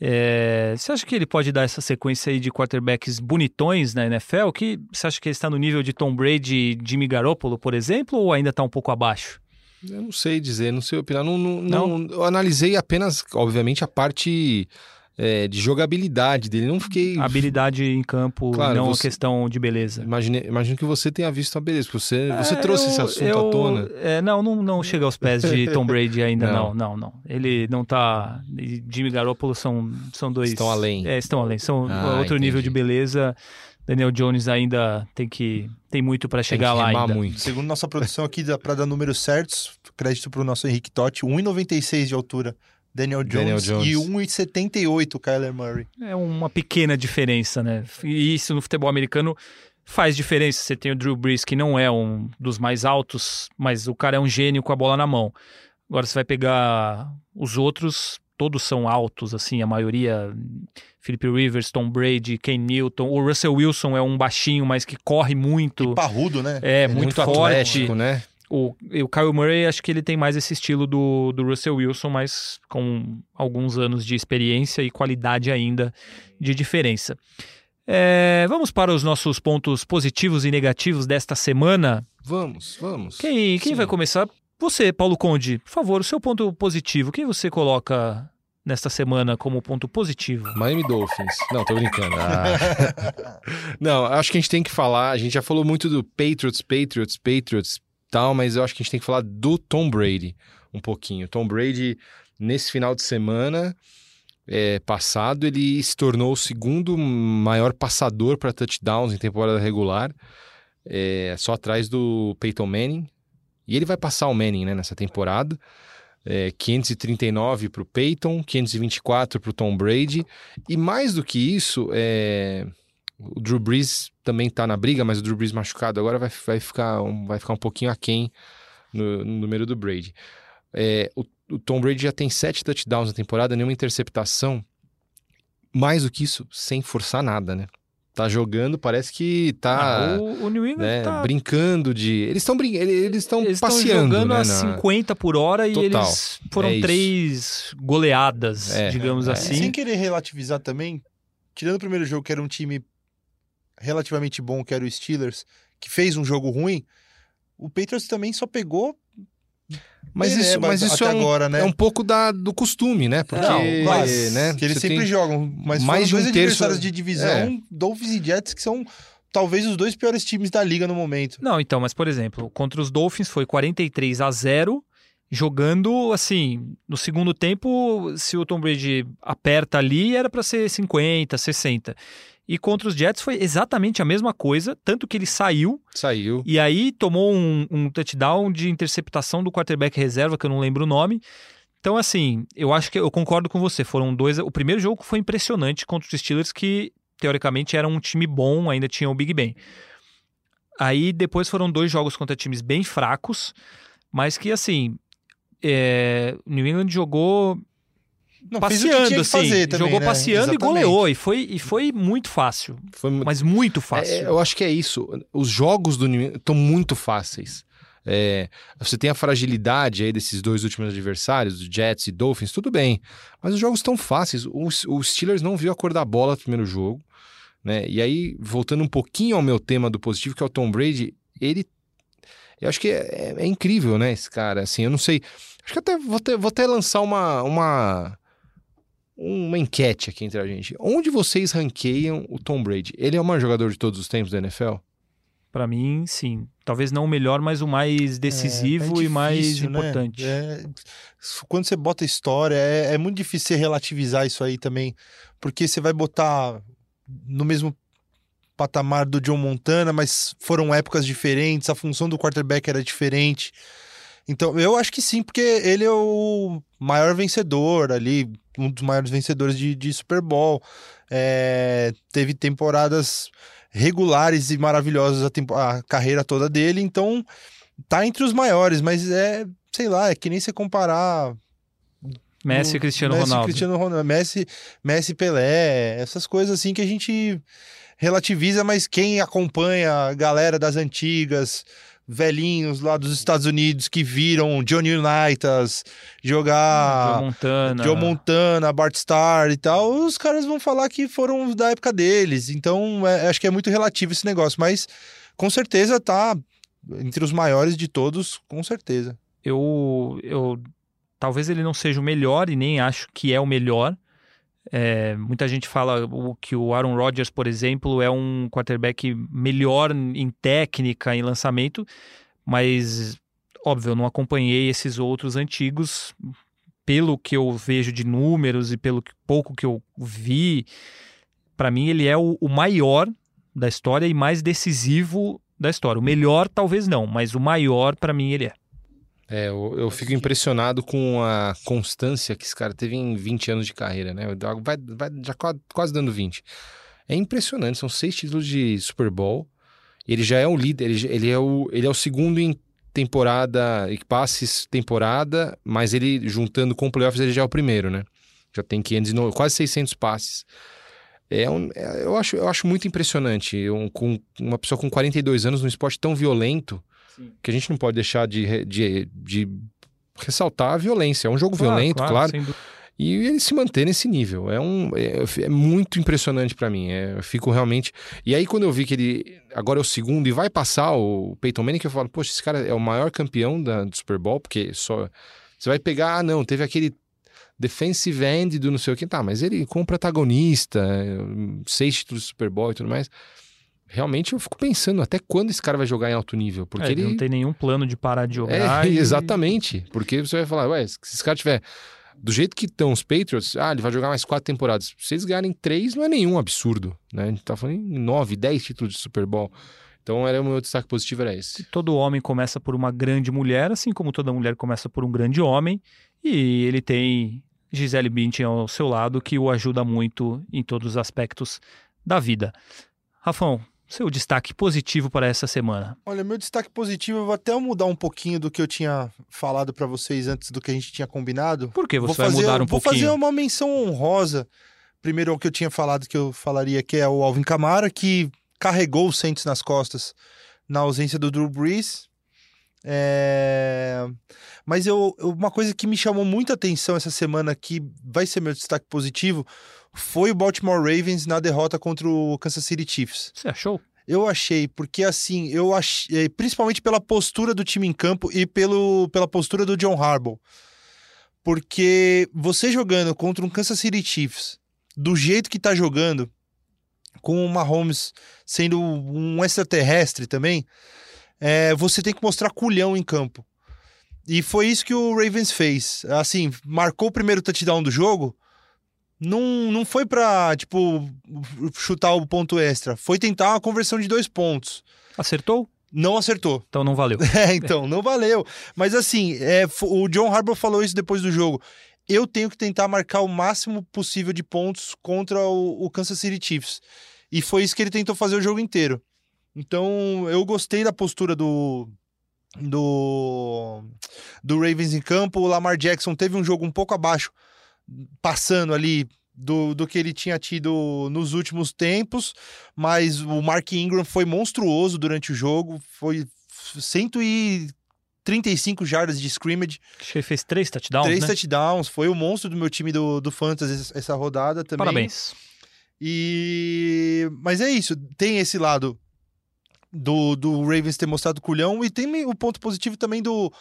É, você acha que ele pode dar essa sequência aí de quarterbacks bonitões na NFL? Que você acha que ele está no nível de Tom Brady e Jimmy Garoppolo, por exemplo, ou ainda está um pouco abaixo? Eu não sei dizer, não sei opinar. Não, não, não- eu analisei apenas, obviamente, a parte é, de jogabilidade dele. Não fiquei. Habilidade em campo, Claro, não você- a questão de beleza. Imagine, imagino que você tenha visto a beleza, porque você, você É, trouxe eu- esse assunto eu- à tona. é, não, não, não chega aos pés de Tom Brady ainda, não, Não. não, não. Ele não tá. e Jimmy Garoppolo são, são dois. Estão além. É, estão além. São Ah, outro nível de entendi. beleza. Daniel Jones ainda tem que. Tem muito para Tem chegar que lá ainda. muito. Segundo nossa produção aqui, pra dar números certos, crédito pro nosso Henrique Totti, 1,96 de altura, Daniel Jones, Daniel Jones. e 1,78 Kyler Murray. É uma pequena diferença, né? E isso no futebol americano faz diferença. Você tem o Drew Brees, que não é um dos mais altos, mas o cara é um gênio com a bola na mão. Agora você vai pegar os outros, todos são altos, assim, a maioria. Philip Rivers, Tom Brady, Ken Newton. O Russell Wilson é um baixinho, mas que corre muito. Parrudo, né? É, muito, forte. atlético, né? O, o Kyle Murray, acho que ele tem mais esse estilo do, do Russell Wilson, mas com alguns anos de experiência e qualidade ainda de diferença. É, vamos para os nossos pontos positivos e negativos desta semana. Vamos, vamos. Quem, quem Sim. vai começar? Você, Paulo Conde, por favor, o seu ponto positivo. Quem você coloca nesta semana como ponto positivo? Miami Dolphins. Não, tô brincando. Ah. Não, acho que a gente tem que falar. A gente já falou muito do Patriots, Patriots, Patriots tal, mas eu acho que a gente tem que falar do Tom Brady um pouquinho. Tom Brady, nesse final de semana é, passado, ele se tornou o segundo maior passador para touchdowns em temporada regular, é, só atrás do Peyton Manning. E ele vai passar o Manning né, nessa temporada. É, 539 para o Peyton, 524 para o Tom Brady. E mais do que isso, é, o Drew Brees também está na briga, mas o Drew Brees machucado agora vai, vai, ficar, um, vai ficar um pouquinho aquém no, no número do Brady. É, o, o Tom Brady já tem sete touchdowns na temporada, nenhuma interceptação. Mais do que isso, sem forçar nada, né? Tá jogando, parece que tá Ah, o, o New England né, tá brincando de. Eles estão brin... eles estão Eles estão passeando jogando né, a na- 50 por hora e Total. eles foram É três goleadas, É, digamos é. assim. Sem querer relativizar também, tirando o primeiro jogo, que era um time relativamente bom, que era o Steelers, que fez um jogo ruim, o Patriots também só pegou Mas Pereba isso, mas isso até é, um, agora, né? é um pouco da, do costume, né? Porque, Não, claro, né? que eles você sempre tem- jogam, mas mais foram de um dois terço- adversários de divisão, É. Dolphins e Jets, que são talvez os dois piores times da liga no momento. Não, então, mas por exemplo, contra os Dolphins foi 43 a 0, jogando assim, no segundo tempo, se o Tom Brady aperta ali, era para ser 50, 60. E contra os Jets foi exatamente a mesma coisa, tanto que ele saiu Saiu. e aí tomou um, um touchdown de interceptação do quarterback reserva, que eu não lembro o nome. Então, assim, eu acho que eu concordo com você. Foram dois. O primeiro jogo foi impressionante contra os Steelers, que teoricamente era um time bom, ainda tinha o Big Ben. Aí depois foram dois jogos contra times bem fracos, mas que, assim, é, New England jogou Não, passeando, assim. fazer também, jogou né? passeando Exatamente. e goleou. E foi, e foi muito fácil. Foi Mas muito fácil. É, eu acho que é isso. Os jogos do New estão muito fáceis. É, você tem a fragilidade aí desses dois últimos adversários, Jets e Dolphins, tudo bem. Mas os jogos estão fáceis. O, o Steelers não viu a cor da bola no primeiro jogo. Né? E aí, voltando um pouquinho ao meu tema do positivo, que é o Tom Brady, ele. Eu acho que é, é incrível, né, esse cara? Assim, eu não sei. Acho que até vou, até vou até lançar uma, uma, uma enquete aqui entre a gente. Onde vocês ranqueiam o Tom Brady? Ele é o maior jogador de todos os tempos da NFL? Pra mim, sim. Talvez não o melhor, mas o mais decisivo É, é e mais difícil, né? importante. É, quando você bota história, é, é muito difícil você relativizar isso aí também, porque você vai botar no mesmo patamar do John Montana, mas foram épocas diferentes, a função do quarterback era diferente. Então, eu acho que sim, porque ele é o maior vencedor ali, um dos maiores vencedores de, de Super Bowl. É, teve temporadas regulares e maravilhosas a, tempo- a carreira toda dele, então tá entre os maiores, mas é, sei lá, é que nem você comparar Messi e no- Cristiano Messi, Ronaldo. Cristiano Ronaldo, Messi, Messi, Pelé, essas coisas assim que a gente relativiza, mas quem acompanha a galera das antigas, velhinhos lá dos Estados Unidos que viram Johnny Unitas jogar Joe Montana. Joe Montana, Bart Starr e tal, os caras vão falar que foram da época deles. Então, é- acho que é muito relativo esse negócio, mas com certeza tá entre os maiores de todos, com certeza. eu, eu talvez ele não seja o melhor e nem acho que é o melhor. É, muita gente fala que o Aaron Rodgers, por exemplo, é um quarterback melhor em técnica, em lançamento, mas óbvio, eu não acompanhei esses outros antigos. Pelo que eu vejo de números e pelo pouco que eu vi, para mim ele é o, o maior da história e mais decisivo da história. O melhor talvez não, mas o maior para mim ele é. É, eu, eu fico impressionado com a constância que esse cara teve em 20 anos de carreira, né? Vai, vai já quase, quase dando 20. É impressionante, são seis títulos de Super Bowl. Ele já é o líder, ele, ele, é, o, ele é o segundo em temporada, em passes temporada, mas ele, juntando com playoffs, ele já é o primeiro, né? Já tem 500, e no- quase 600 passes. É um, é- eu, acho, eu acho muito impressionante. Um, com uma pessoa com 42 anos num esporte tão violento, que a gente não pode deixar de, de, de ressaltar a violência. É um jogo violento, claro. dúvida. E ele se manter nesse nível. É, um, é, é muito impressionante pra mim. É, eu fico realmente. E aí, quando eu vi que ele agora é o segundo e vai passar o Peyton Manning, que eu falo, poxa, esse cara é o maior campeão da, do Super Bowl, porque só. Você vai pegar, ah, não, teve aquele defensive end do não sei o que, tá, mas ele como protagonista, é, seis títulos de Super Bowl e tudo mais. Realmente eu fico pensando até quando esse cara vai jogar em alto nível, porque É, ele não tem nenhum plano de parar de é, jogar. e- exatamente. Porque você vai falar, ué, se esse cara tiver. Do jeito que estão os Patriots, ah, ele vai jogar mais quatro temporadas. Se eles ganharem três, não é nenhum absurdo, né? A gente tá falando em nove, dez títulos de Super Bowl. Então, era o meu destaque positivo era esse. Todo homem começa por uma grande mulher, assim como toda mulher começa por um grande homem. E ele tem Gisele Bündchen ao seu lado, que o ajuda muito em todos os aspectos da vida. Rafão, seu destaque positivo para essa semana. Olha, meu destaque positivo, eu vou até mudar um pouquinho do que eu tinha falado pra vocês antes do que a gente tinha combinado. Por que você vou vai fazer, mudar um vou pouquinho? fazer uma menção honrosa. Primeiro, o que eu tinha falado que eu falaria, que é o Alvin Kamara, que carregou o Saints nas costas na ausência do Drew Brees. É, Mas eu- uma coisa que me chamou muita atenção essa semana, que vai ser meu destaque positivo, foi o Baltimore Ravens na derrota contra o Kansas City Chiefs. Você achou? Eu achei, porque assim, eu achei, principalmente pela postura do time em campo e pelo, pela postura do John Harbaugh. Porque você jogando contra um Kansas City Chiefs, do jeito que tá jogando, com o Mahomes sendo um extraterrestre também, é, você tem que mostrar culhão em campo. E foi isso que o Ravens fez. Assim, marcou o primeiro touchdown do jogo, não, não foi pra, tipo, chutar o ponto extra. Foi tentar uma conversão de dois pontos. Acertou? Não acertou. Então não valeu. É, então, não valeu. Mas assim, é, o John Harbaugh falou isso depois do jogo. Eu tenho que tentar marcar o máximo possível de pontos contra o, o Kansas City Chiefs. E foi isso que ele tentou fazer o jogo inteiro. Então, eu gostei da postura do, do, do Ravens em campo. O Lamar Jackson teve um jogo um pouco abaixo passando ali do, do que ele tinha tido nos últimos tempos, mas o Mark Ingram foi monstruoso durante o jogo, foi 135 jardas de scrimmage. Acho que ele fez três touchdowns, Três né? touchdowns, foi o monstro do meu time do, do Fantasy essa rodada também. Parabéns. E... Mas é isso, tem esse lado do, do Ravens ter mostrado culhão e tem o ponto positivo também do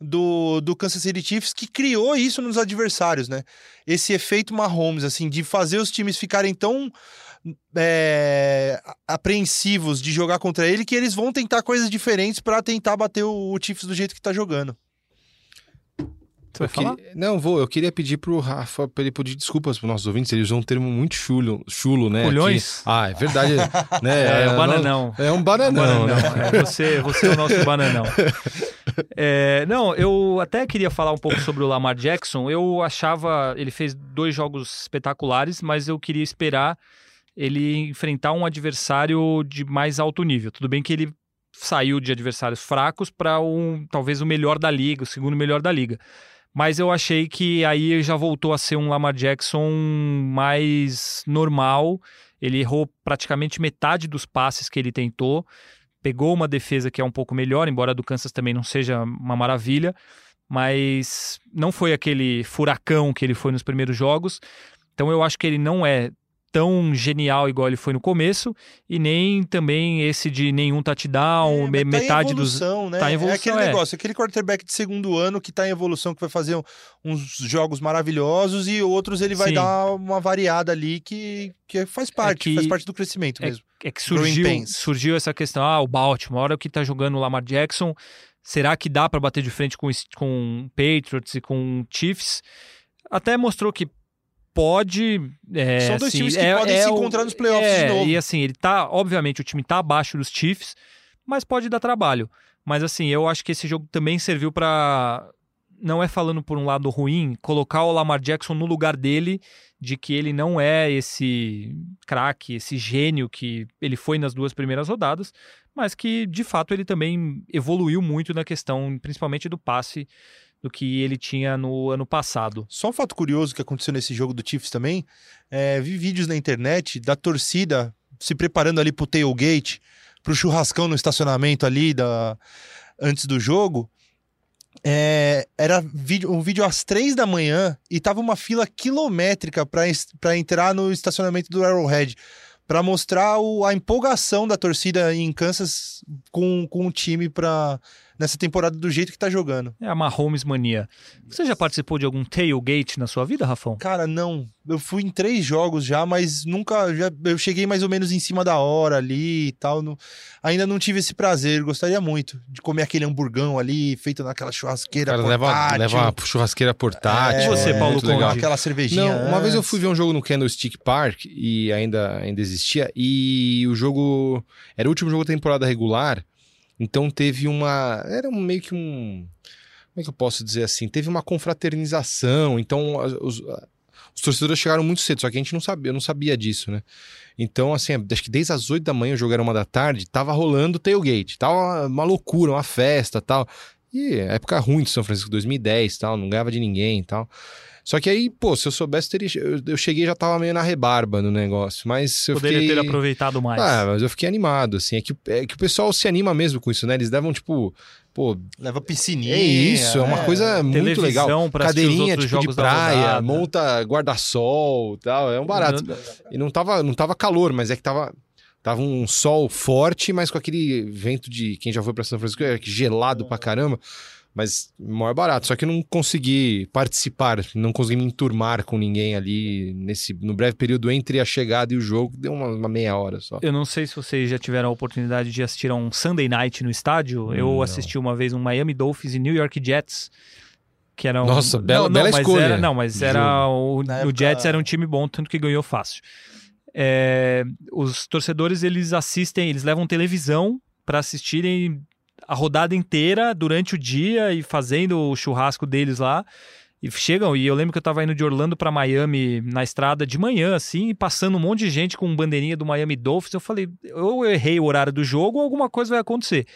do, do Kansas City Chiefs que criou isso nos adversários, né? Esse efeito Mahomes, assim, de fazer os times ficarem tão é, apreensivos de jogar contra ele que eles vão tentar coisas diferentes para tentar bater o, o Chiefs do jeito que tá jogando. Você vai falar? Queria... Não, vou. Eu queria pedir pro Rafa pra ele pedir desculpas pros nossos ouvintes. Ele usou um termo muito chulo, chulo né? Culhões? Aqui. Ah, é verdade. né? É, é um bananão. É um bananão. bananão. Né? É, você, você é o nosso bananão. É, não, eu até queria falar um pouco sobre o Lamar Jackson. Eu achava. Ele fez dois jogos espetaculares, mas eu queria esperar ele enfrentar um adversário de mais alto nível. Tudo bem que ele saiu de adversários fracos para um talvez o melhor da liga, o segundo melhor da liga. Mas eu achei que aí já voltou a ser um Lamar Jackson mais normal. Ele errou praticamente metade dos passes que ele tentou. Pegou uma defesa que é um pouco melhor, embora a do Kansas também não seja uma maravilha. Mas não foi aquele furacão que ele foi nos primeiros jogos. Então eu acho que ele não é tão genial igual ele foi no começo e nem também esse de nenhum touchdown, É, tá em metade dos evolução, né? tá em É evolução, aquele é. negócio, aquele quarterback de segundo ano que tá em evolução, que vai fazer um- uns jogos maravilhosos e outros ele vai Sim. dar uma variada ali que, que faz parte, que- faz parte do crescimento é mesmo. É que surgiu, surgiu essa questão, ah, o Baltimore, a hora que tá jogando o Lamar Jackson, será que dá para bater de frente com, com Patriots e com Chiefs? Até mostrou que pode. é, São dois assim, times que é- podem é se o- encontrar nos playoffs é, de novo. E assim, ele tá, obviamente, o time tá abaixo dos Chiefs, mas pode dar trabalho. Mas assim, eu acho que esse jogo também serviu para não é falando por um lado ruim, colocar o Lamar Jackson no lugar dele, de que ele não é esse craque, esse gênio que ele foi nas duas primeiras rodadas, mas que de fato ele também evoluiu muito na questão, principalmente do passe, do que ele tinha no ano passado. Só um fato curioso que aconteceu nesse jogo do Chiefs também, é, vi vídeos na internet da torcida se preparando ali pro tailgate, pro churrascão no estacionamento ali da, antes do jogo. É, era vídeo, um vídeo às três da manhã e tava uma fila quilométrica para entrar no estacionamento do Arrowhead para mostrar o- a empolgação da torcida em Kansas com, com o time para nessa temporada do jeito que tá jogando. É a Mahomes mania. Você já participou de algum tailgate na sua vida, Rafão? Cara, não. Eu fui em três jogos já, mas nunca. Já, eu cheguei mais ou menos em cima da hora ali e tal. não- ainda não tive esse prazer. Gostaria muito de comer aquele hamburgão ali, feito naquela O churrasqueira. cara leva, portátil. leva uma churrasqueira portátil. É, E você, Paulo muito legal. Aquela cervejinha. Não, uma vez eu fui ver um jogo no Candlestick Park e ainda, ainda existia, e o jogo era o último jogo da temporada regular, então teve uma. Era meio que um. Como é que eu posso dizer assim? Teve uma confraternização, então os, os torcedores chegaram muito cedo, só que a gente não sabia, não sabia disso, né? Então, assim, acho que desde as 8 da manhã, o jogo era uma da tarde, tava rolando o tailgate, tava uma, loucura, uma festa tal. E época ruim de São Francisco, 2010 tal, não ganhava de ninguém tal. Só que aí, pô, se eu soubesse, teria, eu, eu cheguei e já tava meio na rebarba no negócio, mas eu Poderia fiquei... ter aproveitado mais. Ah, mas eu fiquei animado, assim, é que, é que o pessoal se anima mesmo com isso, né? Eles levam, tipo, pô, Leva piscininha. é isso, é uma coisa muito legal. pra Cadeirinha, tipo, de praia, monta guarda-sol e tal, é um barato. E não tava, não tava calor, mas é que tava, Tava um sol forte, mas com aquele vento de quem já foi para São Francisco, é gelado pra caramba. Mas maior barato. Só que eu não consegui participar, não consegui me enturmar com ninguém ali nesse no breve período entre a chegada e o jogo. Deu uma, uma meia hora só. Eu não sei se vocês já tiveram a oportunidade de assistir a um Sunday Night no estádio. Eu Não. assisti uma vez um Miami Dolphins e New York Jets. Que era um... Nossa, bela- não, não, bela mas escolha Era, não, mas era o, Na o época- Jets era um time bom, tanto que ganhou fácil. É, os torcedores eles assistem, eles levam televisão para assistirem a rodada inteira durante o dia e fazendo o churrasco deles lá. E chegam, e eu lembro que eu tava indo de Orlando para Miami na estrada de manhã, assim, e passando um monte de gente com bandeirinha do Miami Dolphins. Eu falei, eu errei o horário do jogo alguma coisa vai acontecer.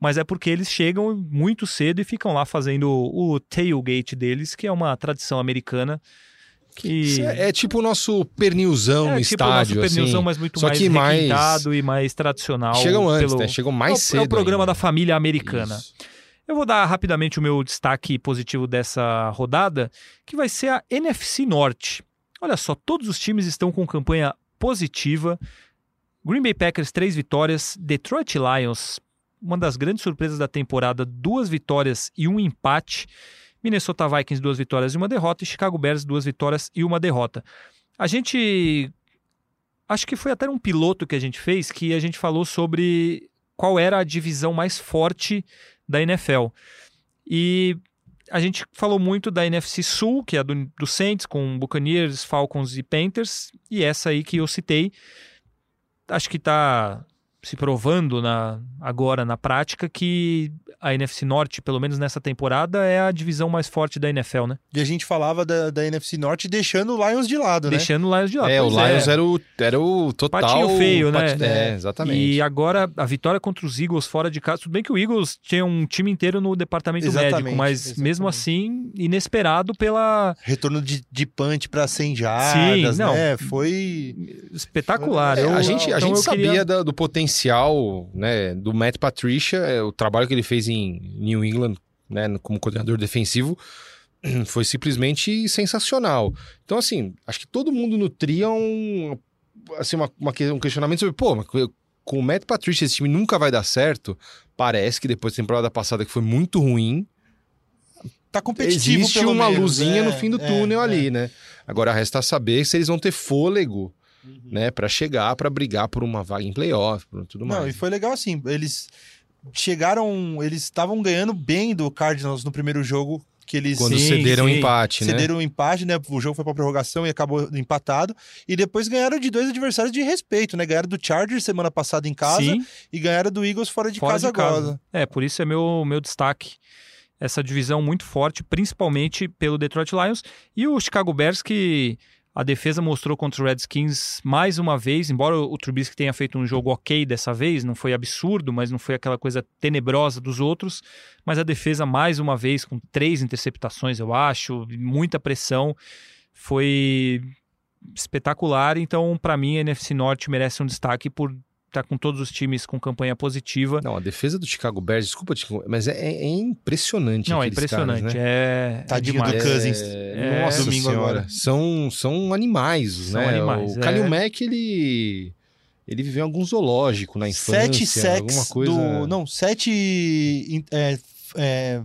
Mas é porque eles chegam muito cedo e ficam lá fazendo o tailgate deles, que é uma tradição americana. Que É, é tipo o nosso pernilzão no é tipo o nosso estádio, pernilzão, assim. mas muito só mais que mais- e mais tradicional. Chegam antes, pelo- né? Chegam é mais o, cedo. é o programa ainda. da família americana. Isso. Eu vou dar rapidamente o meu destaque positivo dessa rodada, que vai ser a NFC Norte. Olha só, todos os times estão com campanha positiva. Green Bay Packers, três vitórias. Detroit Lions, uma das grandes surpresas da temporada, duas vitórias e um empate. Minnesota Vikings, duas vitórias e uma derrota. E Chicago Bears, duas vitórias e uma derrota. A gente. Acho que foi até um piloto que a gente fez que a gente falou sobre qual era a divisão mais forte da NFL. E a gente falou muito da NFC Sul, que é a do, do Saints, com Buccaneers, Falcons e Panthers, e essa aí que eu citei, acho que está se provando na, agora na prática que a NFC Norte, pelo menos nessa temporada, é a divisão mais forte da NFL, né? E a gente falava da, da NFC Norte deixando o Lions de lado, né? Deixando o Lions de lado. É, o Pois Lions era, o, era o total... Patinho feio, né? pati- É, exatamente. E agora a vitória contra os Eagles fora de casa. Tudo bem que o Eagles tinha um time inteiro no departamento Exatamente, médico, mas exatamente. mesmo assim, inesperado pela. Retorno de, de punch pra 100 jardas, Sim, não. né? Foi... Espetacular. É, Eu- a gente, a então gente sabia queria- da- do potencial né, do Matt Patricia, é, o trabalho que ele fez em New England né, como coordenador defensivo foi simplesmente sensacional. Então, assim, acho que todo mundo nutria um, assim, uma, uma um questionamento sobre, pô, com o Matt Patricia esse time nunca vai dar certo. Parece que depois da temporada passada que foi muito ruim, Tá competitivo, existe uma menos, luzinha é, no fim do é, túnel é. ali, né? Agora resta saber se eles vão ter fôlego, né, Pra chegar, pra brigar por uma vaga em playoff, por tudo mais. Não, e foi legal assim, eles chegaram, eles estavam ganhando bem do Cardinals no primeiro jogo que eles Quando Sim, cederam o sim. empate, né? cederam o empate, né? O jogo foi pra prorrogação e acabou empatado. E depois ganharam de dois adversários de respeito, né? Ganharam do Chargers semana passada em casa Sim, e ganharam do Eagles fora de fora casa de casa. agora. É, por isso é meu, meu destaque. Essa divisão muito forte, principalmente pelo Detroit Lions e o Chicago Bears, que a defesa mostrou contra o Redskins mais uma vez, embora o Trubisky tenha feito um jogo ok dessa vez, não foi absurdo, mas não foi aquela coisa tenebrosa dos outros, mas a defesa mais uma vez com três interceptações, eu acho, muita pressão, foi espetacular, então para mim a NFC Norte merece um destaque por estar com todos os times com campanha positiva. Não, a defesa do Chicago Bears, desculpa, mas é, é impressionante Não, é impressionante. caras, né? É, é Tadinho do demais. Cousins. É, Nossa domingo senhora. agora. São, são animais, São né? animais, o é. Kalil Mack, ele... Ele viveu em algum zoológico na infância, Sete sacks alguma coisa... do. Não, sete é, é,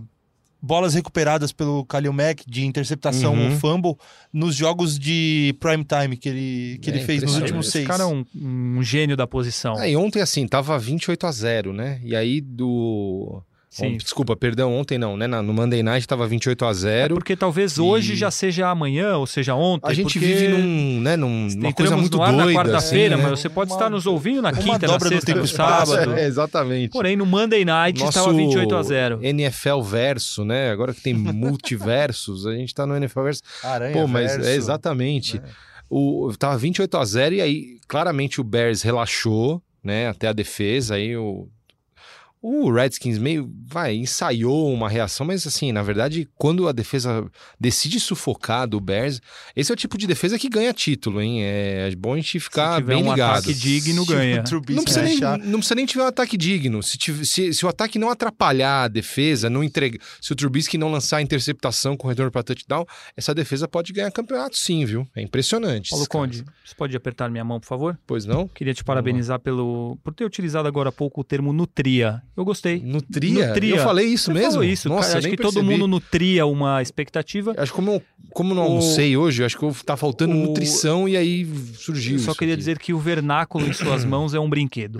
bolas recuperadas pelo Kalil Mack de interceptação Uhum. ou fumble nos jogos de prime time que ele, que É ele fez nos últimos Esse seis. cara é um, um gênio da posição. Ah, e ontem, assim, tava 28 a 0, né? E aí do... Sim. Ontem- desculpa, perdão, ontem não, né? No Monday Night tava 28 a É 0. porque talvez hoje E- já seja amanhã, ou seja ontem. A gente porque vive num, né, num, numa entramos coisa muito no ar doida, na quarta-feira, assim, né? mas você pode Uma- estar nos ouvindo na quinta, na sexta, no e sábado. É, exatamente. Porém, no Monday Night Nosso estava 28 a 0. NFL verso, né? Agora que tem multiversos, a gente tá no NFL verso. Aranha, Pô, mas verso. é exatamente. né? O, tava 28 a 0 e aí claramente o Bears relaxou, né? Até a defesa. Aí o, O Redskins meio, vai, ensaiou uma reação, mas assim, na verdade, quando a defesa decide sufocar do Bears, esse é o tipo de defesa que ganha título, hein? É bom a gente ficar tiver bem um ligado. ataque digno, ganha. Não precisa, nem, não precisa nem tiver um ataque digno. Se, tive- se- se o ataque não atrapalhar a defesa, não entrega, se o Trubisky não lançar interceptação com retorno para touchdown, essa defesa pode ganhar campeonato sim, viu? É impressionante. Paulo. Conde, você pode apertar minha mão, por favor? Pois não? Queria te parabenizar pelo por ter utilizado agora há pouco o termo nutria. Eu gostei. Nutria? Nutria. Eu falei isso Você mesmo? falou isso. Nossa, cara, eu acho nem que todo percebi. mundo nutria uma expectativa. Acho que como, eu- como não O- almocei hoje, eu acho que tá faltando O- nutrição e aí surgiu Eu só isso queria aqui. dizer que o vernáculo em suas mãos é um brinquedo.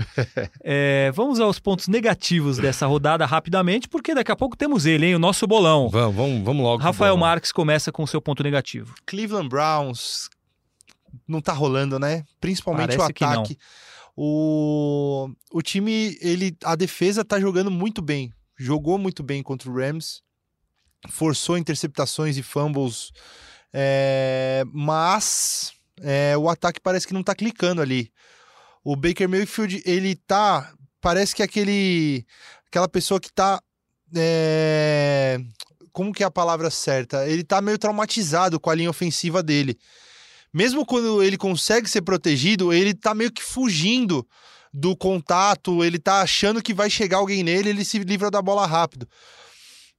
É, vamos aos pontos negativos dessa rodada rapidamente, porque daqui a pouco temos ele, hein? O nosso bolão. Vamos, vamos, vamos logo. Rafael. Marques começa com o seu ponto negativo. Cleveland Browns não tá rolando, né? Principalmente Parece o que não. O, o time, ele, a defesa tá jogando muito bem. Jogou muito bem contra o Rams. Forçou interceptações e fumbles. é, mas é, o ataque parece que não tá clicando ali. O Baker Mayfield, ele tá. Parece que é aquele. Aquela pessoa que tá. é, como que é a palavra certa? Ele tá meio traumatizado com a linha ofensiva dele. Mesmo quando ele consegue ser protegido, ele tá meio que fugindo do contato, ele tá achando que vai chegar alguém nele, ele se livra da bola rápido.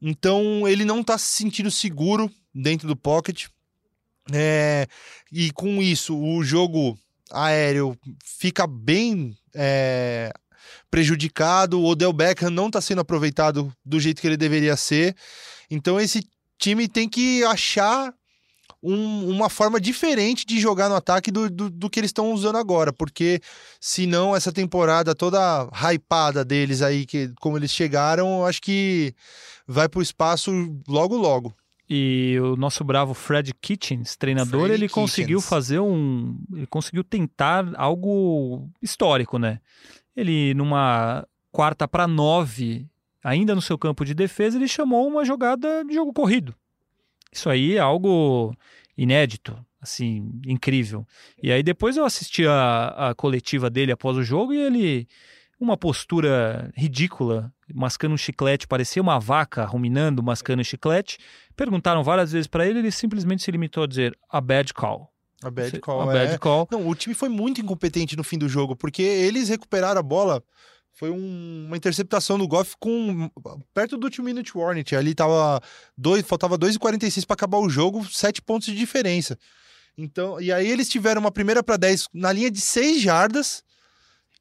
Então ele não tá se sentindo seguro dentro do pocket. É, e com isso, o jogo aéreo fica bem é, prejudicado. O Odell Beckham não está sendo aproveitado do jeito que ele deveria ser. Então esse time tem que achar um- uma forma diferente de jogar no ataque do, do, do que eles estão usando agora, porque senão essa temporada toda hypada deles aí, que como eles chegaram, eu acho que vai pro espaço logo logo. E o nosso bravo Fred Kitchens, treinador, Fred ele conseguiu Kitchens. fazer um. Ele conseguiu tentar algo histórico, né? Ele, numa quarta para nove, ainda no seu campo de defesa, ele chamou uma jogada de jogo corrido. Isso aí é algo inédito, assim, incrível. E aí depois eu assisti a, a coletiva dele após o jogo e ele. Uma postura ridícula, mascando um chiclete, parecia uma vaca ruminando, mascando um chiclete. Perguntaram várias vezes para ele, ele simplesmente se limitou a dizer a bad call. A bad call, a é. bad call. Não, o time foi muito incompetente no fim do jogo, porque eles recuperaram a bola. Foi um- uma interceptação do Goff com perto do 2 minute warning. Ali tava dois, faltava 2,46 para acabar o jogo, sete pontos de diferença. Então, e aí eles tiveram uma primeira para 10 na linha de 6 jardas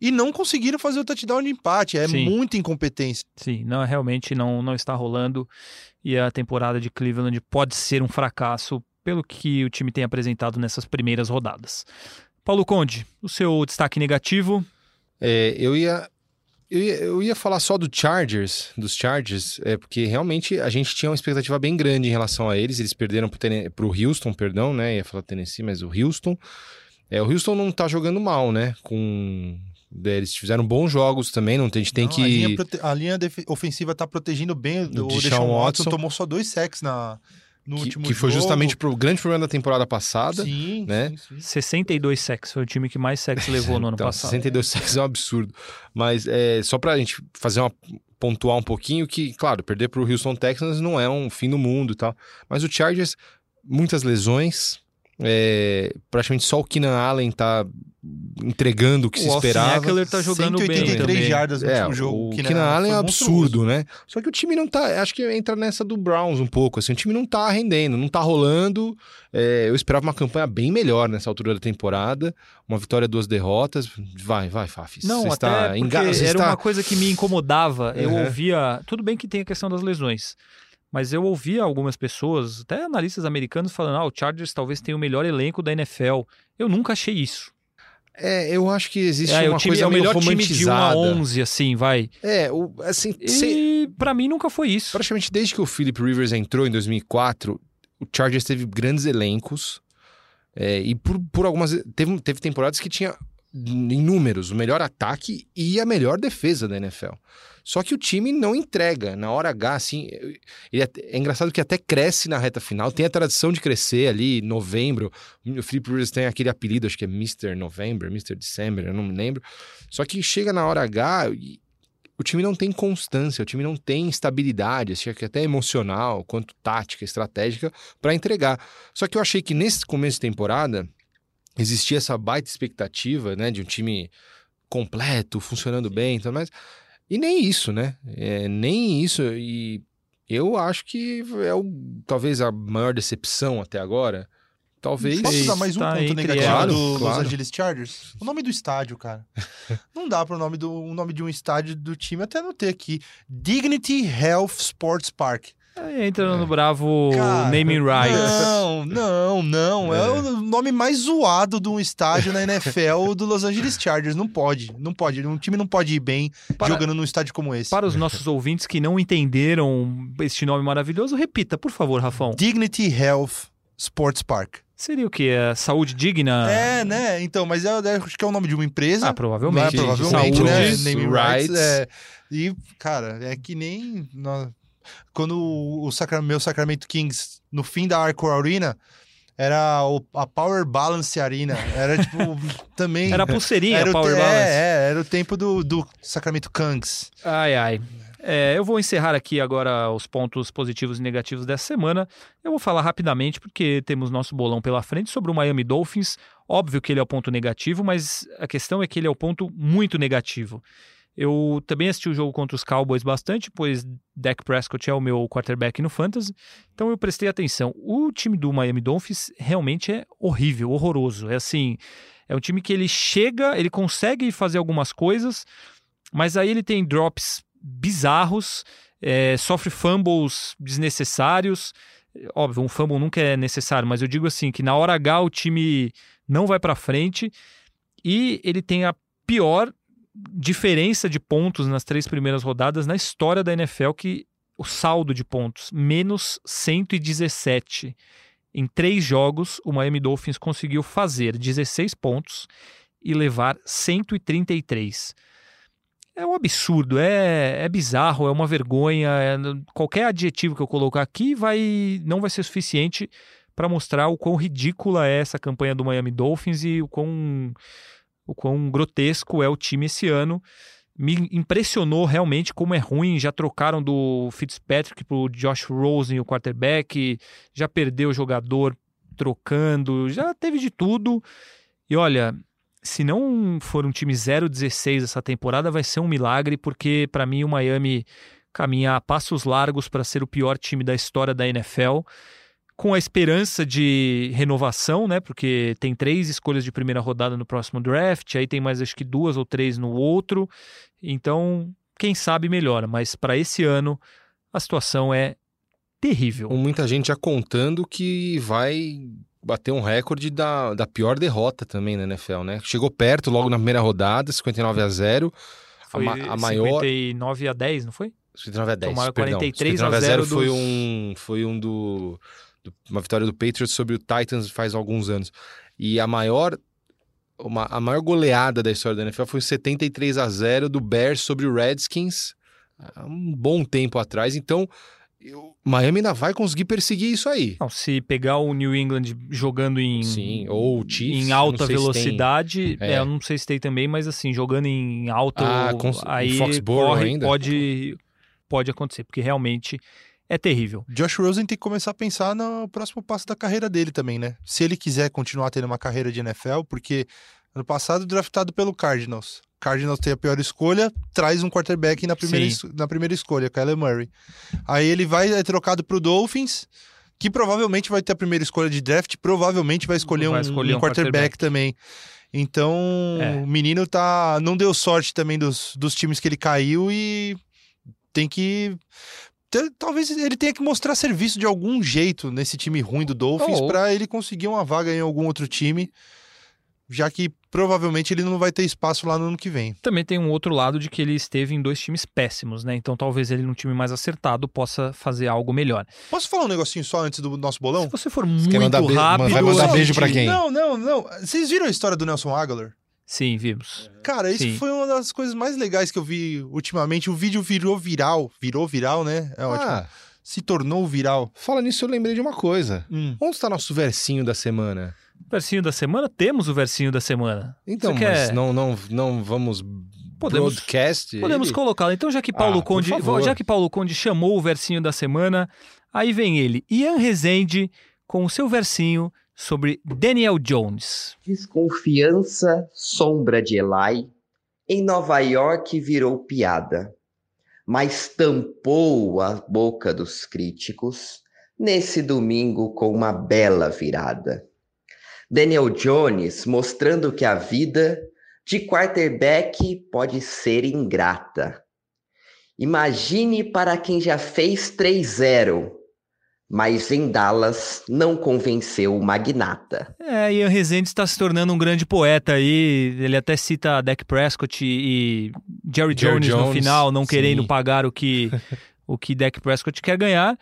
e não conseguiram fazer o touchdown de empate. É Sim. muita incompetência. Sim, não, realmente não, não está rolando. E a temporada de Cleveland pode ser um fracasso pelo que o time tem apresentado nessas primeiras rodadas. Paulo Conde, o seu destaque negativo. É, eu ia. Eu ia, eu ia falar só do Chargers, dos Chargers, é, porque realmente a gente tinha uma expectativa bem grande em relação a eles. Eles perderam pro, Tene- pro Houston, perdão, né? Ia falar Tennessee, mas o Houston. É, o Houston não tá jogando mal, né? Com. é, Eles fizeram bons jogos também, não tem, a gente tem Não, A linha, que. prote- a linha ofensiva tá protegendo bem. O Deshaun Deshaun Watson, Watson. tomou só dois sacks na, no Que, último que foi jogo. justamente o grande problema da temporada passada. Sim, né? sim, sim. 62 sacks, foi o time que mais sacks levou no ano então, passado. 62 sacks é um absurdo. Mas é, só pra gente fazer uma pontuar um pouquinho que, claro, perder pro Houston Texans não é um fim do mundo e tal. Mas o Chargers, muitas lesões. é, praticamente só o Keenan Allen tá entregando o que O se Austin esperava. Eckler tá jogando bem 183 também. jardas no É, último jogo. o que Keenan Allen é absurdo, né? Só que o time não tá. Acho que entra nessa do Browns um pouco. Assim, o time não tá rendendo, não tá rolando. É, eu esperava uma campanha bem melhor nessa altura da temporada. Uma vitória, duas derrotas. Vai, vai, Fafis. Não, Você até enga- era está- uma coisa que me incomodava. Eu Uhum. ouvia... Tudo bem que tem a questão das lesões, mas eu ouvia algumas pessoas, até analistas americanos, falando ah, o Chargers talvez tenha o melhor elenco da NFL. Eu nunca achei isso. É, eu acho que existe É, uma time, coisa é o melhor time de 1 a romantizada. 11, assim, vai. É, o, assim, E se- pra mim nunca foi isso. praticamente desde que o Philip Rivers entrou em 2004, o Chargers teve grandes elencos. é, e por, por algumas. Teve, teve temporadas que tinha, em números, o melhor ataque e a melhor defesa da NFL. Só que o time não entrega. Na hora H, assim. ele é, é engraçado que até cresce na reta final. Tem a tradição de crescer ali, em novembro. O Philip Rivers tem aquele apelido, acho que é Mr. November, Mr. December, eu não me lembro. Só que chega na hora H. e o time não tem constância, o time não tem estabilidade, acho que até emocional, quanto tática, estratégica, para entregar. Só que eu achei que nesse começo de temporada existia essa baita expectativa, né, de um time completo, funcionando bem, então, mas e nem isso, né? É, nem isso e eu acho que é o, talvez a maior decepção até agora. Talvez. Posso dar mais um Tá ponto negativo elas. do Claro. Los Angeles Chargers? O nome do estádio, cara. não dá para o nome, do, o nome de um estádio do time, até anotei aqui. Dignity Health Sports Park. Aí entra no bravo Cara, naming rights. Não, não, não. É. É. o nome mais zoado de um estádio na NFL do Los Angeles Chargers. Não pode, não pode. Um time não pode ir bem Para- jogando num estádio como esse. Para os nossos ouvintes que não entenderam este nome maravilhoso, repita, por favor, Rafão. Dignity Health Sports Park. Seria o quê? É Saúde digna? É, né? Então, mas é, é- acho que é o nome de uma empresa. Ah, provavelmente. Não é, provavelmente, Saúde. né? Naming rights. rights. é. E, cara, é que nem quando o, Sacra- meu Sacramento Kings, no fim da Arco Arena, era o- a Power Balance Arena. Era tipo, também. Era a pulseirinha, era o Power te- Balance. É, é, era o tempo do, do Sacramento Kings. Ai, ai. É, eu vou encerrar aqui agora os pontos positivos e negativos dessa semana. Eu vou falar rapidamente, porque temos nosso bolão pela frente sobre o Miami Dolphins. Óbvio que ele é o ponto negativo, mas a questão é que ele é o ponto muito negativo. Eu também assisti o jogo contra os Cowboys bastante, pois Dak Prescott é o meu quarterback no Fantasy. Então eu prestei atenção. O time do Miami Dolphins realmente é horrível, horroroso. É assim, é um time que ele chega, ele consegue fazer algumas coisas, mas aí ele tem drops bizarros, é, sofre fumbles desnecessários. Óbvio, um fumble nunca é necessário, mas eu digo assim que na hora H o time não vai para frente e ele tem a pior diferença de pontos nas três primeiras rodadas na história da NFL, que o saldo de pontos, menos 117. Em três jogos, o Miami Dolphins conseguiu fazer 16 pontos e levar 133. É um absurdo, é, é bizarro, é uma vergonha. é- qualquer adjetivo que eu colocar aqui vai não vai ser suficiente para mostrar o quão ridícula é essa campanha do Miami Dolphins e o quão, o quão grotesco é o time esse ano. Me impressionou realmente como é ruim. Já trocaram do Fitzpatrick pro Josh Rosen, o quarterback, já perdeu o jogador trocando, já teve de tudo. E olha, se não for um time 0-16 essa temporada, vai ser um milagre, porque para mim o Miami caminha a passos largos para ser o pior time da história da NFL, com a esperança de renovação, né? Porque tem três escolhas de primeira rodada no próximo draft, aí tem mais acho que duas ou três no outro. Então, quem sabe melhora, mas para esse ano a situação é terrível. Com muita gente já contando que vai bater um recorde da, da pior derrota também na NFL, né? Chegou perto logo na primeira rodada, 59 a 0. Foi ma- a maior- 59 a 10, não foi? 59 a 10, Tomaram perdão. 43 a 59 0 foi dos- um foi um do- uma vitória do Patriots sobre o Titans faz alguns anos. E a maior uma- a maior goleada da história da NFL foi 73 a 0 do Bears sobre o Redskins há um bom tempo atrás. Então, eu- Miami ainda vai conseguir perseguir isso aí. Não, se pegar o New England jogando em, Sim, ou Chiefs, em alta velocidade, É. é, eu não sei se tem também, mas assim, jogando em alta, Ah, aí corre, ainda? pode pode acontecer, porque realmente é terrível. Josh Rosen tem que começar a pensar no próximo passo da carreira dele também, né? Se ele quiser continuar tendo uma carreira de NFL, porque ano passado draftado pelo Cardinals. Cardinals tem a pior escolha, traz um quarterback na primeira, es- na primeira escolha, Kyler Murray. Aí ele vai é trocado pro Dolphins, que provavelmente vai ter a primeira escolha de draft, provavelmente vai escolher, Vai um, escolher um um quarterback, quarterback. também. Então, É. o menino tá não deu sorte também dos, dos times que ele caiu e tem que talvez ele tenha que mostrar serviço de algum jeito nesse time ruim do Dolphins Ou- pra ele conseguir uma vaga em algum outro time, já que provavelmente ele não vai ter espaço lá no ano que vem. Também tem um outro lado de que ele esteve em dois times péssimos, né? Então talvez ele num time mais acertado possa fazer algo melhor. Posso falar um negocinho só antes do nosso bolão? Se você for muito quer mandar rápido, vai mandar eu- beijo pra quem? Não, não, não. Vocês viram a história do Nelson Aguilar? Sim, vimos. Cara, isso Sim. foi uma das coisas mais legais que eu vi ultimamente. O vídeo virou viral. Virou viral, né? É ótimo. Ah, Se tornou viral. fala nisso, eu lembrei de uma coisa. Hum. Onde está nosso versinho da semana? Versinho da semana, temos o versinho da semana. Então, Você mas quer- não, não, não vamos Podemos, broadcast. podemos ele- colocá-lo. Então, já que Paulo Ah, Conde, já que Paulo Conde chamou o versinho da semana, aí vem ele, Ian Rezende, com o seu versinho sobre Daniel Jones. Desconfiança, sombra de Eli, em Nova York virou piada, mas tampou a boca dos críticos nesse domingo com uma bela virada. Daniel Jones mostrando que a vida de quarterback pode ser ingrata. Imagine para quem já fez 3-0, mas em Dallas não convenceu o magnata. É, Ian Rezende está se tornando um grande poeta aí. Ele até cita Dak Prescott e Jerry, Jerry Jones, no Jones, final, não sim. querendo pagar o que o que Dak Prescott quer ganhar.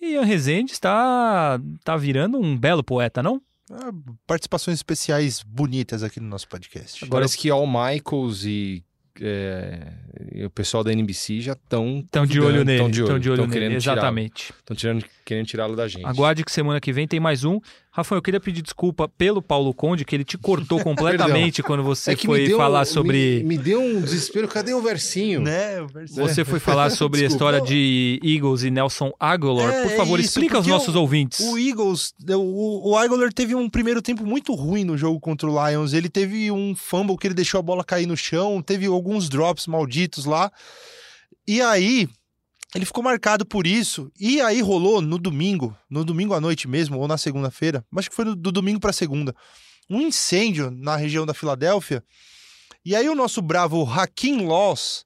E Ian Rezende está tá virando um belo poeta, não? Ah, participações especiais bonitas aqui no nosso podcast. Agora Parece que All Michaels e, é, o pessoal da NBC já estão Estão de olho nele. Estão de olho, tão de olho tão nele, exatamente. Estão tirando, querendo tirá-lo da gente. Aguarde que semana que vem tem mais um. Rafael, eu queria pedir desculpa pelo Paulo Conde, que ele te cortou completamente quando você É que foi me deu, falar sobre. Me, me deu um desespero. Cadê o versinho? Né? o verso- Você foi falar sobre a história de Eagles e Nelson Aguilar. É, Por favor, isso, explica aos nossos o- ouvintes. O Eagles, o, o Aguilar teve um primeiro tempo muito ruim no jogo contra o Lions. Ele teve um fumble que ele deixou a bola cair no chão, teve alguns drops malditos lá. E aí, ele ficou marcado por isso. E aí rolou no domingo, no domingo à noite mesmo, ou na segunda-feira, acho que foi do, do domingo para segunda, um incêndio na região da Filadélfia. E aí o nosso bravo Hakim Loss,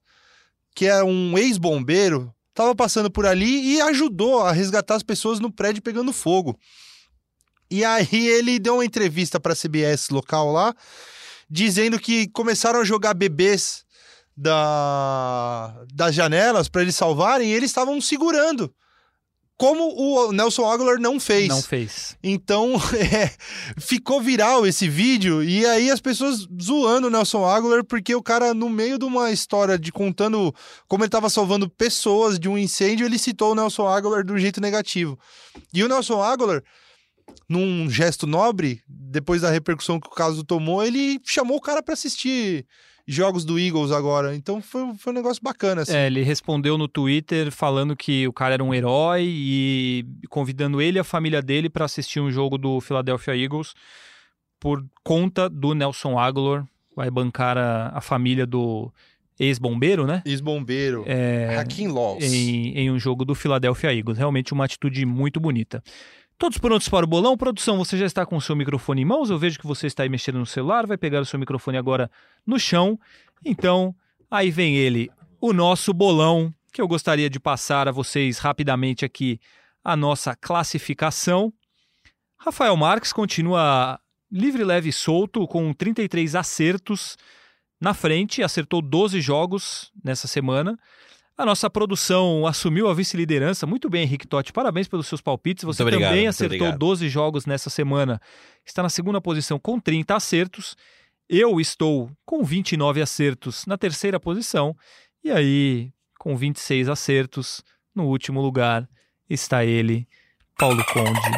que é um ex-bombeiro, tava passando por ali e ajudou a resgatar as pessoas no prédio pegando fogo. E aí ele deu uma entrevista para a CBS local lá, dizendo que começaram a jogar bebês da, das janelas para eles salvarem e eles estavam segurando. Como o Nelson Aguilar não fez. Não fez. Então, é, ficou viral esse vídeo e aí as pessoas zoando o Nelson Aguilar porque o cara, no meio de uma história de contando como ele estava salvando pessoas de um incêndio, ele citou o Nelson Aguilar do jeito negativo. E o Nelson Aguilar, num gesto nobre, depois da repercussão que o caso tomou, ele chamou o cara para assistir jogos do Eagles agora. Então foi, foi um negócio bacana. Assim. É, ele respondeu no Twitter falando que o cara era um herói e convidando ele e a família dele para assistir um jogo do Philadelphia Eagles por conta do Nelson Aguilar. Vai bancar a, a família do ex-bombeiro, né? Ex-bombeiro. É, Hakim Laws. em, em um jogo do Philadelphia Eagles. Realmente uma atitude muito bonita. Todos prontos para o bolão? Produção, você já está com o seu microfone em mãos? Eu vejo que você está aí mexendo no celular, vai pegar o seu microfone agora no chão. Então, aí vem ele, o nosso bolão, que eu gostaria de passar a vocês rapidamente aqui a nossa classificação. Rafael Marques continua livre, leve e solto, com 33 acertos na frente, acertou 12 jogos nessa semana. A nossa produção assumiu a vice-liderança. Muito bem, Henrique Totti. Parabéns pelos seus palpites. Você obrigado, também acertou obrigado. 12 jogos nessa semana. Está na segunda posição com 30 acertos. Eu estou com 29 acertos na terceira posição. E aí, com 26 acertos, no último lugar está ele, Paulo Conde,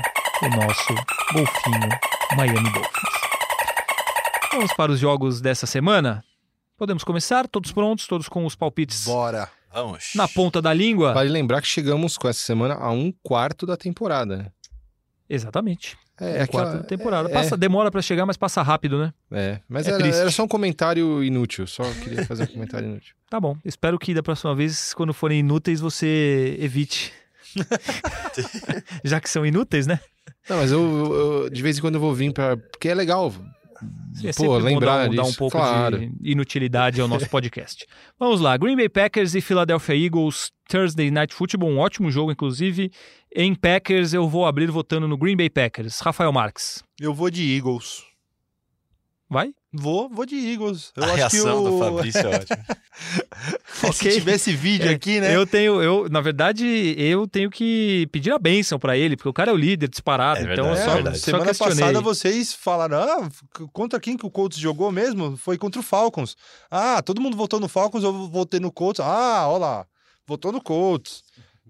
o nosso golfinho Miami Dolphins. Vamos para os jogos dessa semana? Podemos começar? Todos prontos? Todos com os palpites Bora. Vamos. na ponta da língua? Vale lembrar que chegamos com essa semana a um quarto da temporada. né? Exatamente. É, É aquela- quarta temporada. é, Passa, demora para chegar, mas passa rápido, né? É, mas É era, era só um comentário inútil. Só queria fazer um comentário inútil. Tá bom. Espero que da próxima vez, quando forem inúteis, você evite. Já que são inúteis, né? Não, mas eu, eu- eu- de vez em quando eu vou vir pra. Porque é legal. É Pô, sempre bom lembrar dar um, um pouco Claro. de inutilidade ao nosso podcast. Vamos lá, Green Bay Packers e Philadelphia Eagles, Thursday Night Football, um ótimo jogo, inclusive. Em Packers, eu vou abrir votando no Green Bay Packers. Rafael Marques, Eu vou de Eagles. vai? Vou, vou de Eagles. Eu A acho que reação o... do Fabrício é ótima. Se tivesse vídeo É, aqui, né? Eu tenho, eu, na verdade, eu tenho que pedir a bênção pra ele, porque o cara é o líder disparado. É então, verdade, só, é verdade. só Semana questionei. passada vocês falaram, ah, contra quem que o Colts jogou mesmo? Foi contra o Falcons. Ah, todo mundo votou no Falcons, eu votei no Colts. Ah, olha lá, votou no Colts.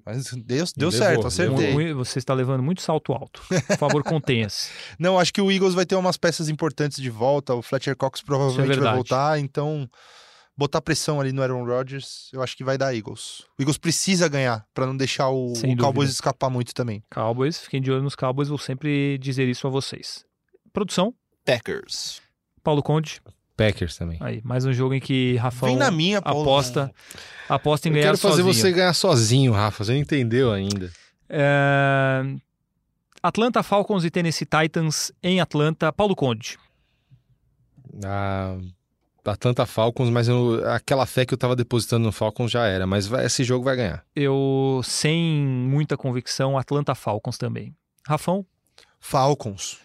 Mas deu, deu Levou, certo, acertei. Mu- Você está levando muito salto alto. Por favor, contenha-se. Não, acho que o Eagles vai ter umas peças importantes de volta. O Fletcher Cox provavelmente vai verdade. voltar, então botar pressão ali no Aaron Rodgers, eu acho que vai dar Eagles. O Eagles precisa ganhar pra não deixar o, o Cowboys escapar muito também. Cowboys, fiquem de olho nos Cowboys, vou sempre dizer isso a vocês. Produção, Packers. Paulo Conde. Packers também. Aí, mais um jogo em que Rafão Vem na minha, Paulo. aposta, aposta em Eu ganhar quero fazer sozinho. você ganhar sozinho, Rafa. Você não entendeu ainda. É, Atlanta Falcons e Tennessee Titans em Atlanta. Paulo Conde. A Atlanta Falcons, mas eu- aquela fé que eu tava depositando no Falcons já era. Mas vai- esse jogo vai ganhar. Eu, sem muita convicção, Atlanta Falcons também. Rafão, Falcons.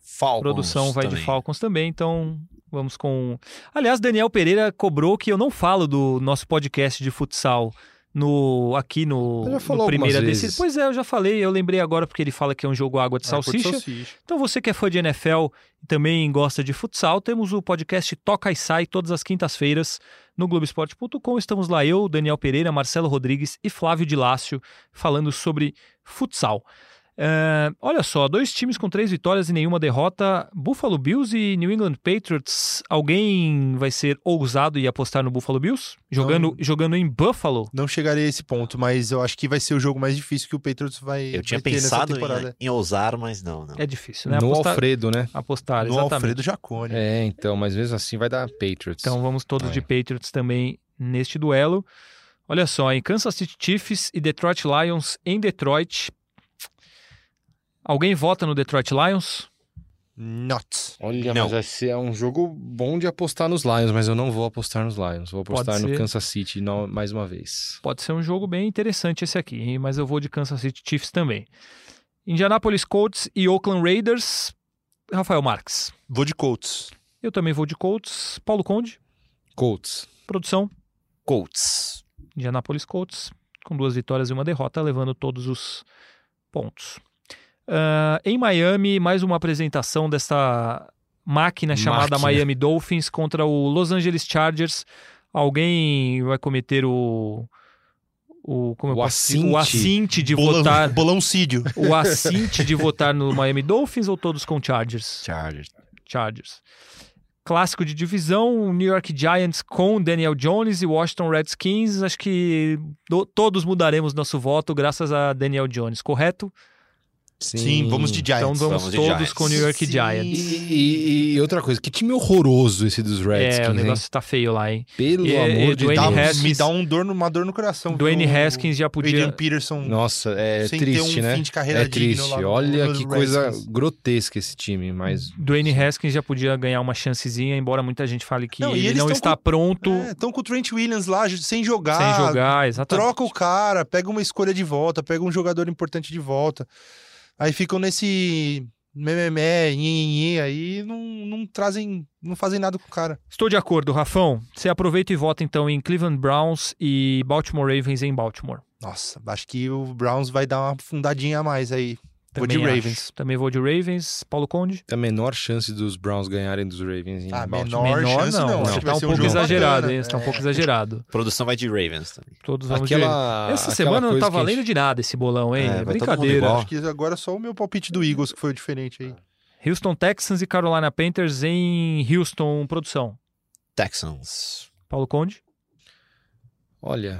Falcons. produção vai também. de Falcons também, então vamos com. Aliás, Daniel Pereira cobrou que eu não falo do nosso podcast de futsal no aqui no, no primeira vezes. Pois é, eu já falei, eu lembrei agora porque ele fala que é um jogo água de É, cor de salsicha. Então você que é fã de NFL e também gosta de futsal, temos o podcast Toca e Sai todas as quintas-feiras no Globoesporte.com. Estamos lá eu, Daniel Pereira, Marcelo Rodrigues e Flávio de Lácio falando sobre futsal. É, olha só, dois times com três vitórias e nenhuma derrota, Buffalo Bills e New England Patriots. Alguém vai ser ousado e apostar no Buffalo Bills? Jogando, Não. jogando em Buffalo? Não chegarei a esse ponto, mas eu acho que vai ser o jogo mais difícil que o Patriots vai, Eu tinha vai ter nessa pensado temporada. em, em ousar, mas não, não. É difícil, né? no apostar, Alfredo, né? apostar No exatamente. Alfredo Jacone. É, então, mas mesmo assim vai dar Patriots. Então vamos todos É. de Patriots também neste duelo. Olha só, em Kansas City Chiefs e Detroit Lions em Detroit. Alguém vota no Detroit Lions? Not. Olha, Não. mas vai ser um jogo bom de apostar nos Lions, mas eu não vou apostar nos Lions. Vou apostar no. Kansas City no- mais uma vez. Pode ser um jogo bem interessante esse aqui, hein? mas eu vou de Kansas City Chiefs também. Indianapolis Colts e Oakland Raiders. Rafael Marques. Vou de Colts. Eu também vou de Colts. Paulo Conde, Colts. produção. Colts. Indianapolis Colts, com duas vitórias e uma derrota, levando todos os pontos. Ah, em Miami, mais uma apresentação dessa máquina chamada Máquina. Miami Dolphins contra o Los Angeles Chargers. Alguém vai cometer o. O, como O dizer? o assinte. assinte de Bolão, votar. bolão Cídio. O assinte de votar no Miami Dolphins ou todos com Chargers? Chargers. Chargers. Clássico de divisão, New York Giants com Daniel Jones e Washington Redskins. Acho que do- todos mudaremos nosso voto graças a Daniel Jones, correto? Sim, vamos de Giants. Então vamos, Vamos de todos Giants. com o New York Sim. Giants. E, e- e outra coisa, que time horroroso esse dos Redskins, É, o hein? negócio tá feio lá, hein? Pelo E- e amor de Dwayne Dá um- Deus. Haskins- me dá um dor, uma dor no coração. Dwayne o Haskins já podia. Adrian Peterson Nossa, é sem triste, ter um né? fim de carreira É triste. Olha que coisa grotesca esse time, mas Dwayne Haskins já podia ganhar uma chancezinha, embora muita gente fale que Não, e ele não está com- pronto Estão com o Trent Williams lá, sem jogar. sem jogar, exatamente. Troca o cara, pega uma escolha de volta, pega um jogador importante de volta. Aí ficam nesse mememé, nhenhenhê, aí não, não trazem, não fazem nada com o cara. Estou de acordo, Rafão. Você aproveita e vota então em Cleveland Browns e Baltimore Ravens em Baltimore. Nossa, acho que o Browns vai dar uma fundadinha a mais aí. Vou de Também acho. Ravens. Também vou de Ravens. Paulo Conde? a menor chance dos Browns ganharem dos Ravens em Ah, Baltimore. menor chance não. Acho Acho que tá um um pouco jogo exagerado, bacana. hein? Está um É. pouco exagerado. Produção vai de Ravens também. Todos vamos de... Aquela, Essa aquela semana não tá a gente- valendo de nada esse bolão, hein? É, Brincadeira. Acho que agora só o meu palpite do Eagles que foi o diferente aí. Houston Texans e Carolina Panthers em Houston, produção. Texans. Paulo Conde? Olha,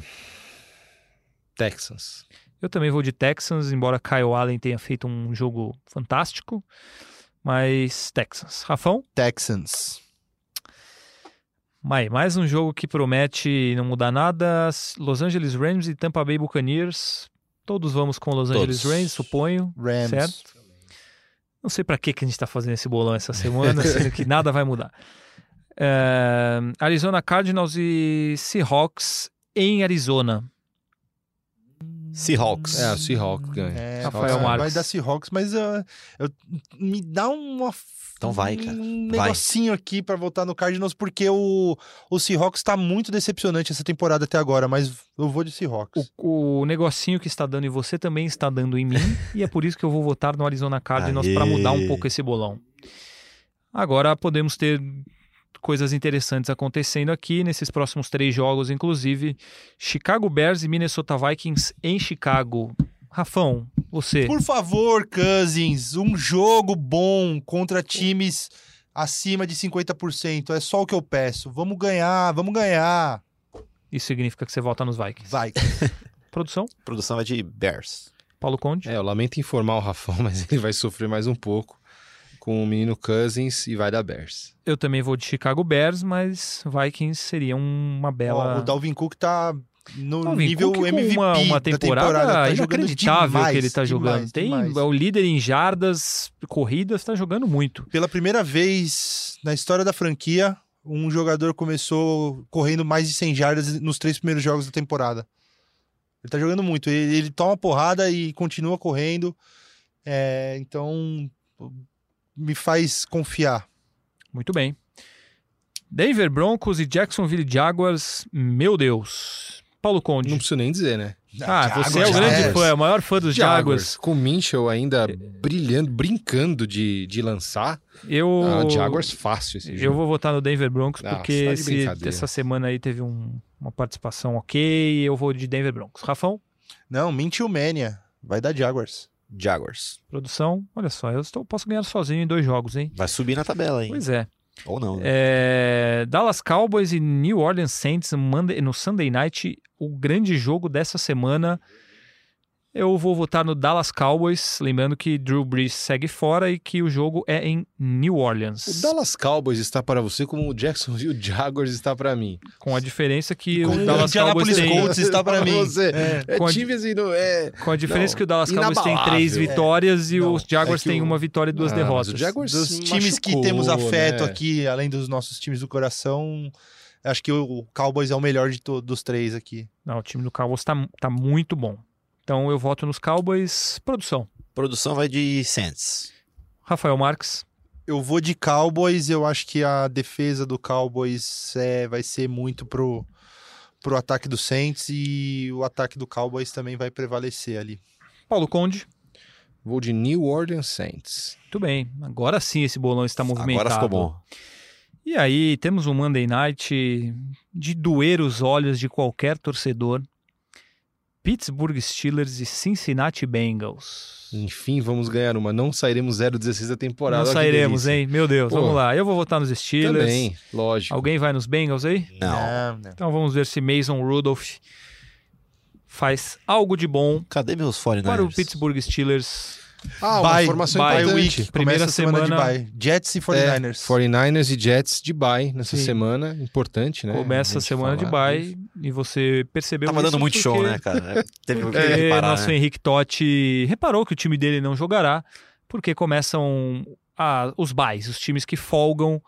Texans. Eu também vou de Texans, embora Kyle Allen tenha feito um jogo fantástico. Mas Texans. Rafão? Texans. Mai, mais um jogo que promete não mudar nada. Los Angeles Rams e Tampa Bay Buccaneers. Todos vamos com Los Angeles Todos. Rams, suponho. Rams. Certo. Não sei pra que a gente tá fazendo esse bolão essa semana, sendo que nada vai mudar. É, Arizona Cardinals e Seahawks em Arizona. Seahawks. É, o Seahawks ganha. É, Rafael vai, Marques. vai dar Seahawks, mas uh, eu- me dá uma, Então vai, cara. um Vai. negocinho aqui pra votar no Cardinals, porque o, o Seahawks tá muito decepcionante essa temporada até agora, mas eu vou de Seahawks. O, o negocinho que está dando em você também está dando em mim, e é por isso que eu vou votar no Arizona Cardinals para mudar um pouco esse bolão. Agora podemos ter coisas interessantes acontecendo aqui nesses próximos três jogos, inclusive Chicago Bears e Minnesota Vikings em Chicago. Rafão, você. Por favor, Cousins, um jogo bom contra times acima de 50%. É só o que eu peço. Vamos ganhar, vamos ganhar. Isso significa que você vota nos Vikings. Vai. Produção, Produção é de Bears. Paulo Conde. É, eu lamento informar o Rafão, mas ele vai sofrer mais um pouco com o menino Cousins e vai dar Bears. Eu também vou de Chicago Bears, mas Vikings seria uma Ó, bela. o Dalvin Cook tá no Dalvin nível Cook MVP uma, uma da temporada, temporada. Tá inacreditável demais, que ele tá jogando. demais, Tem, demais. é o líder em jardas, corridas, tá jogando muito. Pela primeira vez na história da franquia, um jogador começou correndo mais de 100 jardas nos três primeiros jogos da temporada. Ele tá jogando muito. Ele, ele toma porrada e continua correndo. É, então, me faz confiar. Muito bem. Denver Broncos e Jacksonville Jaguars, meu Deus. Paulo Conde. Não preciso nem dizer, né? Ah, você é o Jaguars, grande Jaguars. fã, é o maior fã dos Jaguars. Com o Minchel ainda brilhando, brincando de, de lançar. Eu, Ah, Jaguars fácil esse eu jogo. vou votar no Denver Broncos Nossa, porque tá esse- essa semana aí teve um- uma participação ok. Eu vou de Denver Broncos. Rafão, Não, mentiu Mania. Vai dar Jaguars. Jaguars. produção. Olha só, eu estou, posso ganhar sozinho em dois jogos, hein? Vai subir na tabela, hein? Pois é. Ou não. né? É, Dallas Cowboys e New Orleans Saints no Sunday Night, o grande jogo dessa semana. Eu vou votar no Dallas Cowboys, lembrando que Drew Brees segue fora e que o jogo é em New Orleans. O Dallas Cowboys está para você como o Jacksonville Jaguars está para mim. Com a diferença que Com o Dallas Cowboys tem, Colts está para mim. Você. É. É, Com a- time assim, não é... com a diferença Não, que o Dallas Cowboys tem três inabalável. vitórias e Não, os Jaguars é que têm o- uma vitória e duas Ah, derrotas. o Jaguars Dos times que machucou, temos afeto né? aqui, além dos nossos times do coração, acho que o Cowboys é o melhor de três aqui. Não, o time do Cowboys tá, tá muito bom. Então eu voto nos Cowboys. Produção. Produção vai de Saints. Rafael Marques. Eu vou de Cowboys, eu acho que a defesa do Cowboys é, vai ser muito pro, pro ataque do Saints e o ataque do Cowboys também vai prevalecer ali. Paulo Conde. Vou de New Orleans Saints. Muito bem. Agora sim esse bolão está movimentado. Agora ficou bom. E aí, temos um Monday Night de doer os olhos de qualquer torcedor. Pittsburgh Steelers e Cincinnati Bengals. Enfim, vamos ganhar uma. Não sairemos 0-16 da temporada. Não sairemos, hein? Meu Deus, Pô. vamos lá. Eu vou votar nos Steelers. Também, lógico. Alguém vai nos Bengals aí? Não. não. Então vamos ver se Mason Rudolph faz algo de bom Cadê meus 49ers? para o Pittsburgh Steelers. Ah, uma Bye, informação bye importante. week. Primeira a semana, semana- de bye. Jets e 49ers. É, 49ers e Jets de bye nessa Sim. semana. Importante, né? Começa a gente semana de bye e você percebeu Tava isso dando muito show, porque- né, cara? Teve que Porque reparar, nosso né? Henrique Totti reparou que o time dele não jogará, porque começam a- os buys, os times que folgam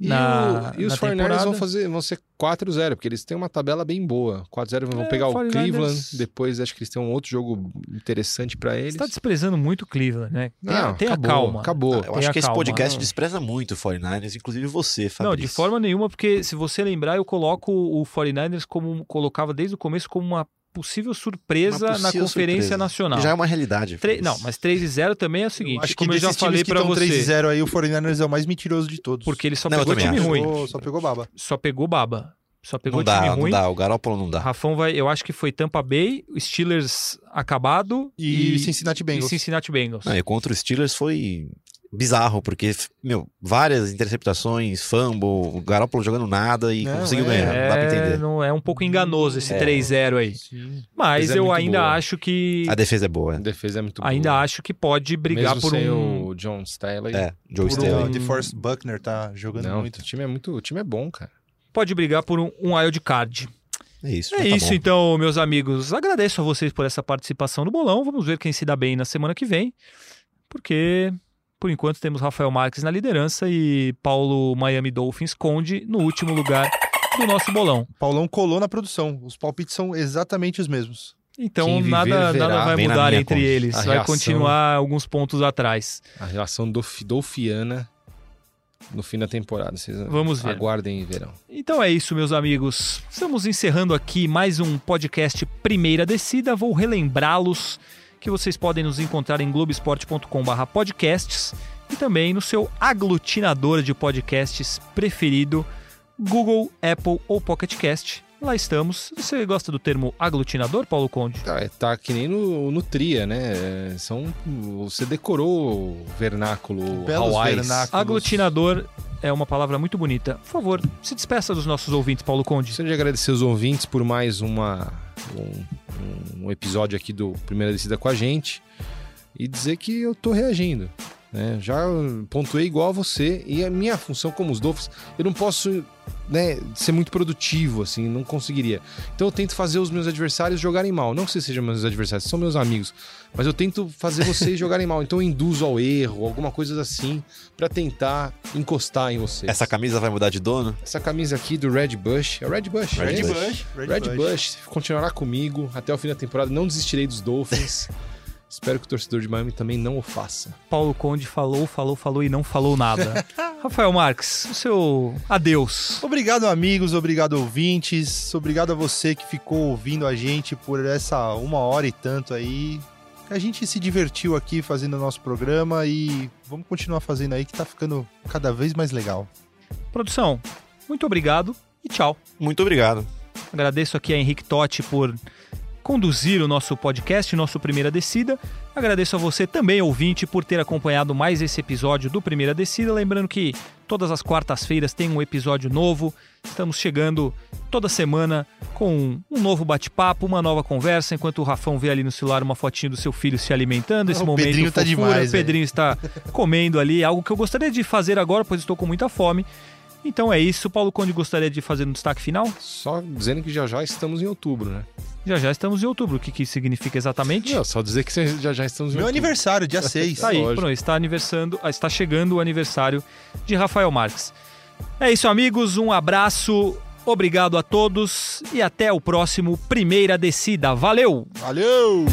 E, na, o- e os na 49ers temporada. vão, fazer, vão ser 4-0, porque eles têm uma tabela bem boa. 4-0 vão É, pegar o 49ers Cleveland, depois acho que eles têm um outro jogo interessante pra eles. Você está desprezando muito o Cleveland, né? Tenha, Não, tenha acabou, calma. Acabou. Eu Tenha acho que esse calma, podcast não. despreza muito o 49ers, inclusive você, Fabrício. Não, de forma nenhuma, porque se você lembrar, eu coloco o 49ers como colocava desde o começo como uma possível surpresa Uma na possível Conferência surpresa. Nacional. Já é uma realidade. Tre-. Não, mas 3 e 0 também é o seguinte, acho que como eu já falei que estão você, 3 e 0 aí, o 49ers é o mais mentiroso de todos. porque ele só Não, eu pegou time acho. ruim, só pegou baba. só pegou baba, só pegou Não time dá, ruim. não dá. O Garoppolo não dá. Rafão vai, eu acho que foi Tampa Bay, o Steelers acabado E, e, Cincinnati e Bengals. Cincinnati Bengals. Não, e contra os Steelers foi bizarro, porque, meu, várias interceptações, fumble, o Garoppolo jogando nada e Não, conseguiu é. ganhar. Não dá pra É, entender. não, é um pouco enganoso esse É. 3-0 aí. Sim. Mas é eu muito ainda boa. acho que A defesa é boa. A defesa é muito ainda boa. acho que pode brigar Mesmo por sem um o John Staley. É, Joe Staley. o DeForest Buckner tá jogando Não, muito. o time é muito, o time é bom, cara. pode brigar por um, um wild card. É isso. É tá isso bom. então, meus amigos. Agradeço a vocês por essa participação no bolão. Vamos ver quem se dá bem na semana que vem, porque por enquanto temos Rafael Marques na liderança e Paulo Miami Dolphins Conde no último lugar do nosso bolão. Paulão colou na produção. Os palpites são exatamente os mesmos. Então viver, nada, verá. nada vai mudar entre Conde. eles. A vai reação- continuar alguns pontos atrás. A relação dolf- dolfiana no fim da temporada. Vocês Vamos ver. aguardem e verão. Então é isso, meus amigos. Estamos encerrando aqui mais um podcast Primeira Descida. Vou relembrá-los que vocês podem nos encontrar em globesport.com.br podcasts e também no seu aglutinador de podcasts preferido, Google, Apple ou Pocket Cast. lá estamos. Você gosta do termo aglutinador, Paulo Conde? Tá, é, tá que nem no, no Tria, né? São, você decorou o vernáculo Belos Hawaii. vernáculos. Aglutinador é uma palavra muito bonita. Por favor, se despeça dos nossos ouvintes, Paulo Conde. Gostaria de agradecer os ouvintes por mais uma, um, um episódio aqui do Primeira Descida com a gente e dizer que eu tô reagindo. Né? Já pontuei igual a você e a minha função como os Dolphins, eu não posso né, ser muito produtivo, assim, não conseguiria. Então eu tento fazer os meus adversários jogarem mal. Não que vocês sejam meus adversários, são meus amigos, mas eu tento fazer vocês jogarem mal. Então eu induzo ao erro, alguma coisa assim, pra tentar encostar em vocês. Essa camisa vai mudar de dono? Essa camisa aqui do Red Bush, é o Red Bush, Red é isso? Bush. Red Bush continuará comigo até o fim da temporada. Não desistirei dos Dolphins. Espero que o torcedor de Miami também não o faça. Paulo Conde falou, falou, falou e não falou nada. Rafael Marques, o seu adeus. Obrigado, amigos, obrigado, ouvintes. Obrigado a você que ficou ouvindo a gente por essa uma hora e tanto aí. A gente se divertiu aqui fazendo o nosso programa e vamos continuar fazendo aí que tá ficando cada vez mais legal. Produção, muito obrigado e tchau. Muito obrigado. Agradeço aqui a Henrique Totti por conduzir o nosso podcast, nosso Primeira Descida. Agradeço a você também, ouvinte, por ter acompanhado mais esse episódio do Primeira Descida. Lembrando que todas as quartas-feiras tem um episódio novo. Estamos chegando toda semana com um novo bate-papo, uma nova conversa, enquanto o Rafão vê ali no celular uma fotinho do seu filho se alimentando. Esse O momento Pedrinho tá fofura, demais, O Pedrinho está comendo ali, algo que eu gostaria de fazer agora, pois estou com muita fome. Então é isso. Paulo Conde gostaria de fazer um destaque final? Só dizendo que já já estamos em outubro, né? Já já estamos em outubro. O que, que significa exatamente? Não, só dizer que já já estamos em Meu outubro. aniversário, dia 6. Tá aí, Lógico. pronto, está, aniversando, ah, está chegando o aniversário de Rafael Marques. É isso, amigos. Um abraço, obrigado a todos e até o próximo Primeira Descida. Valeu! Valeu!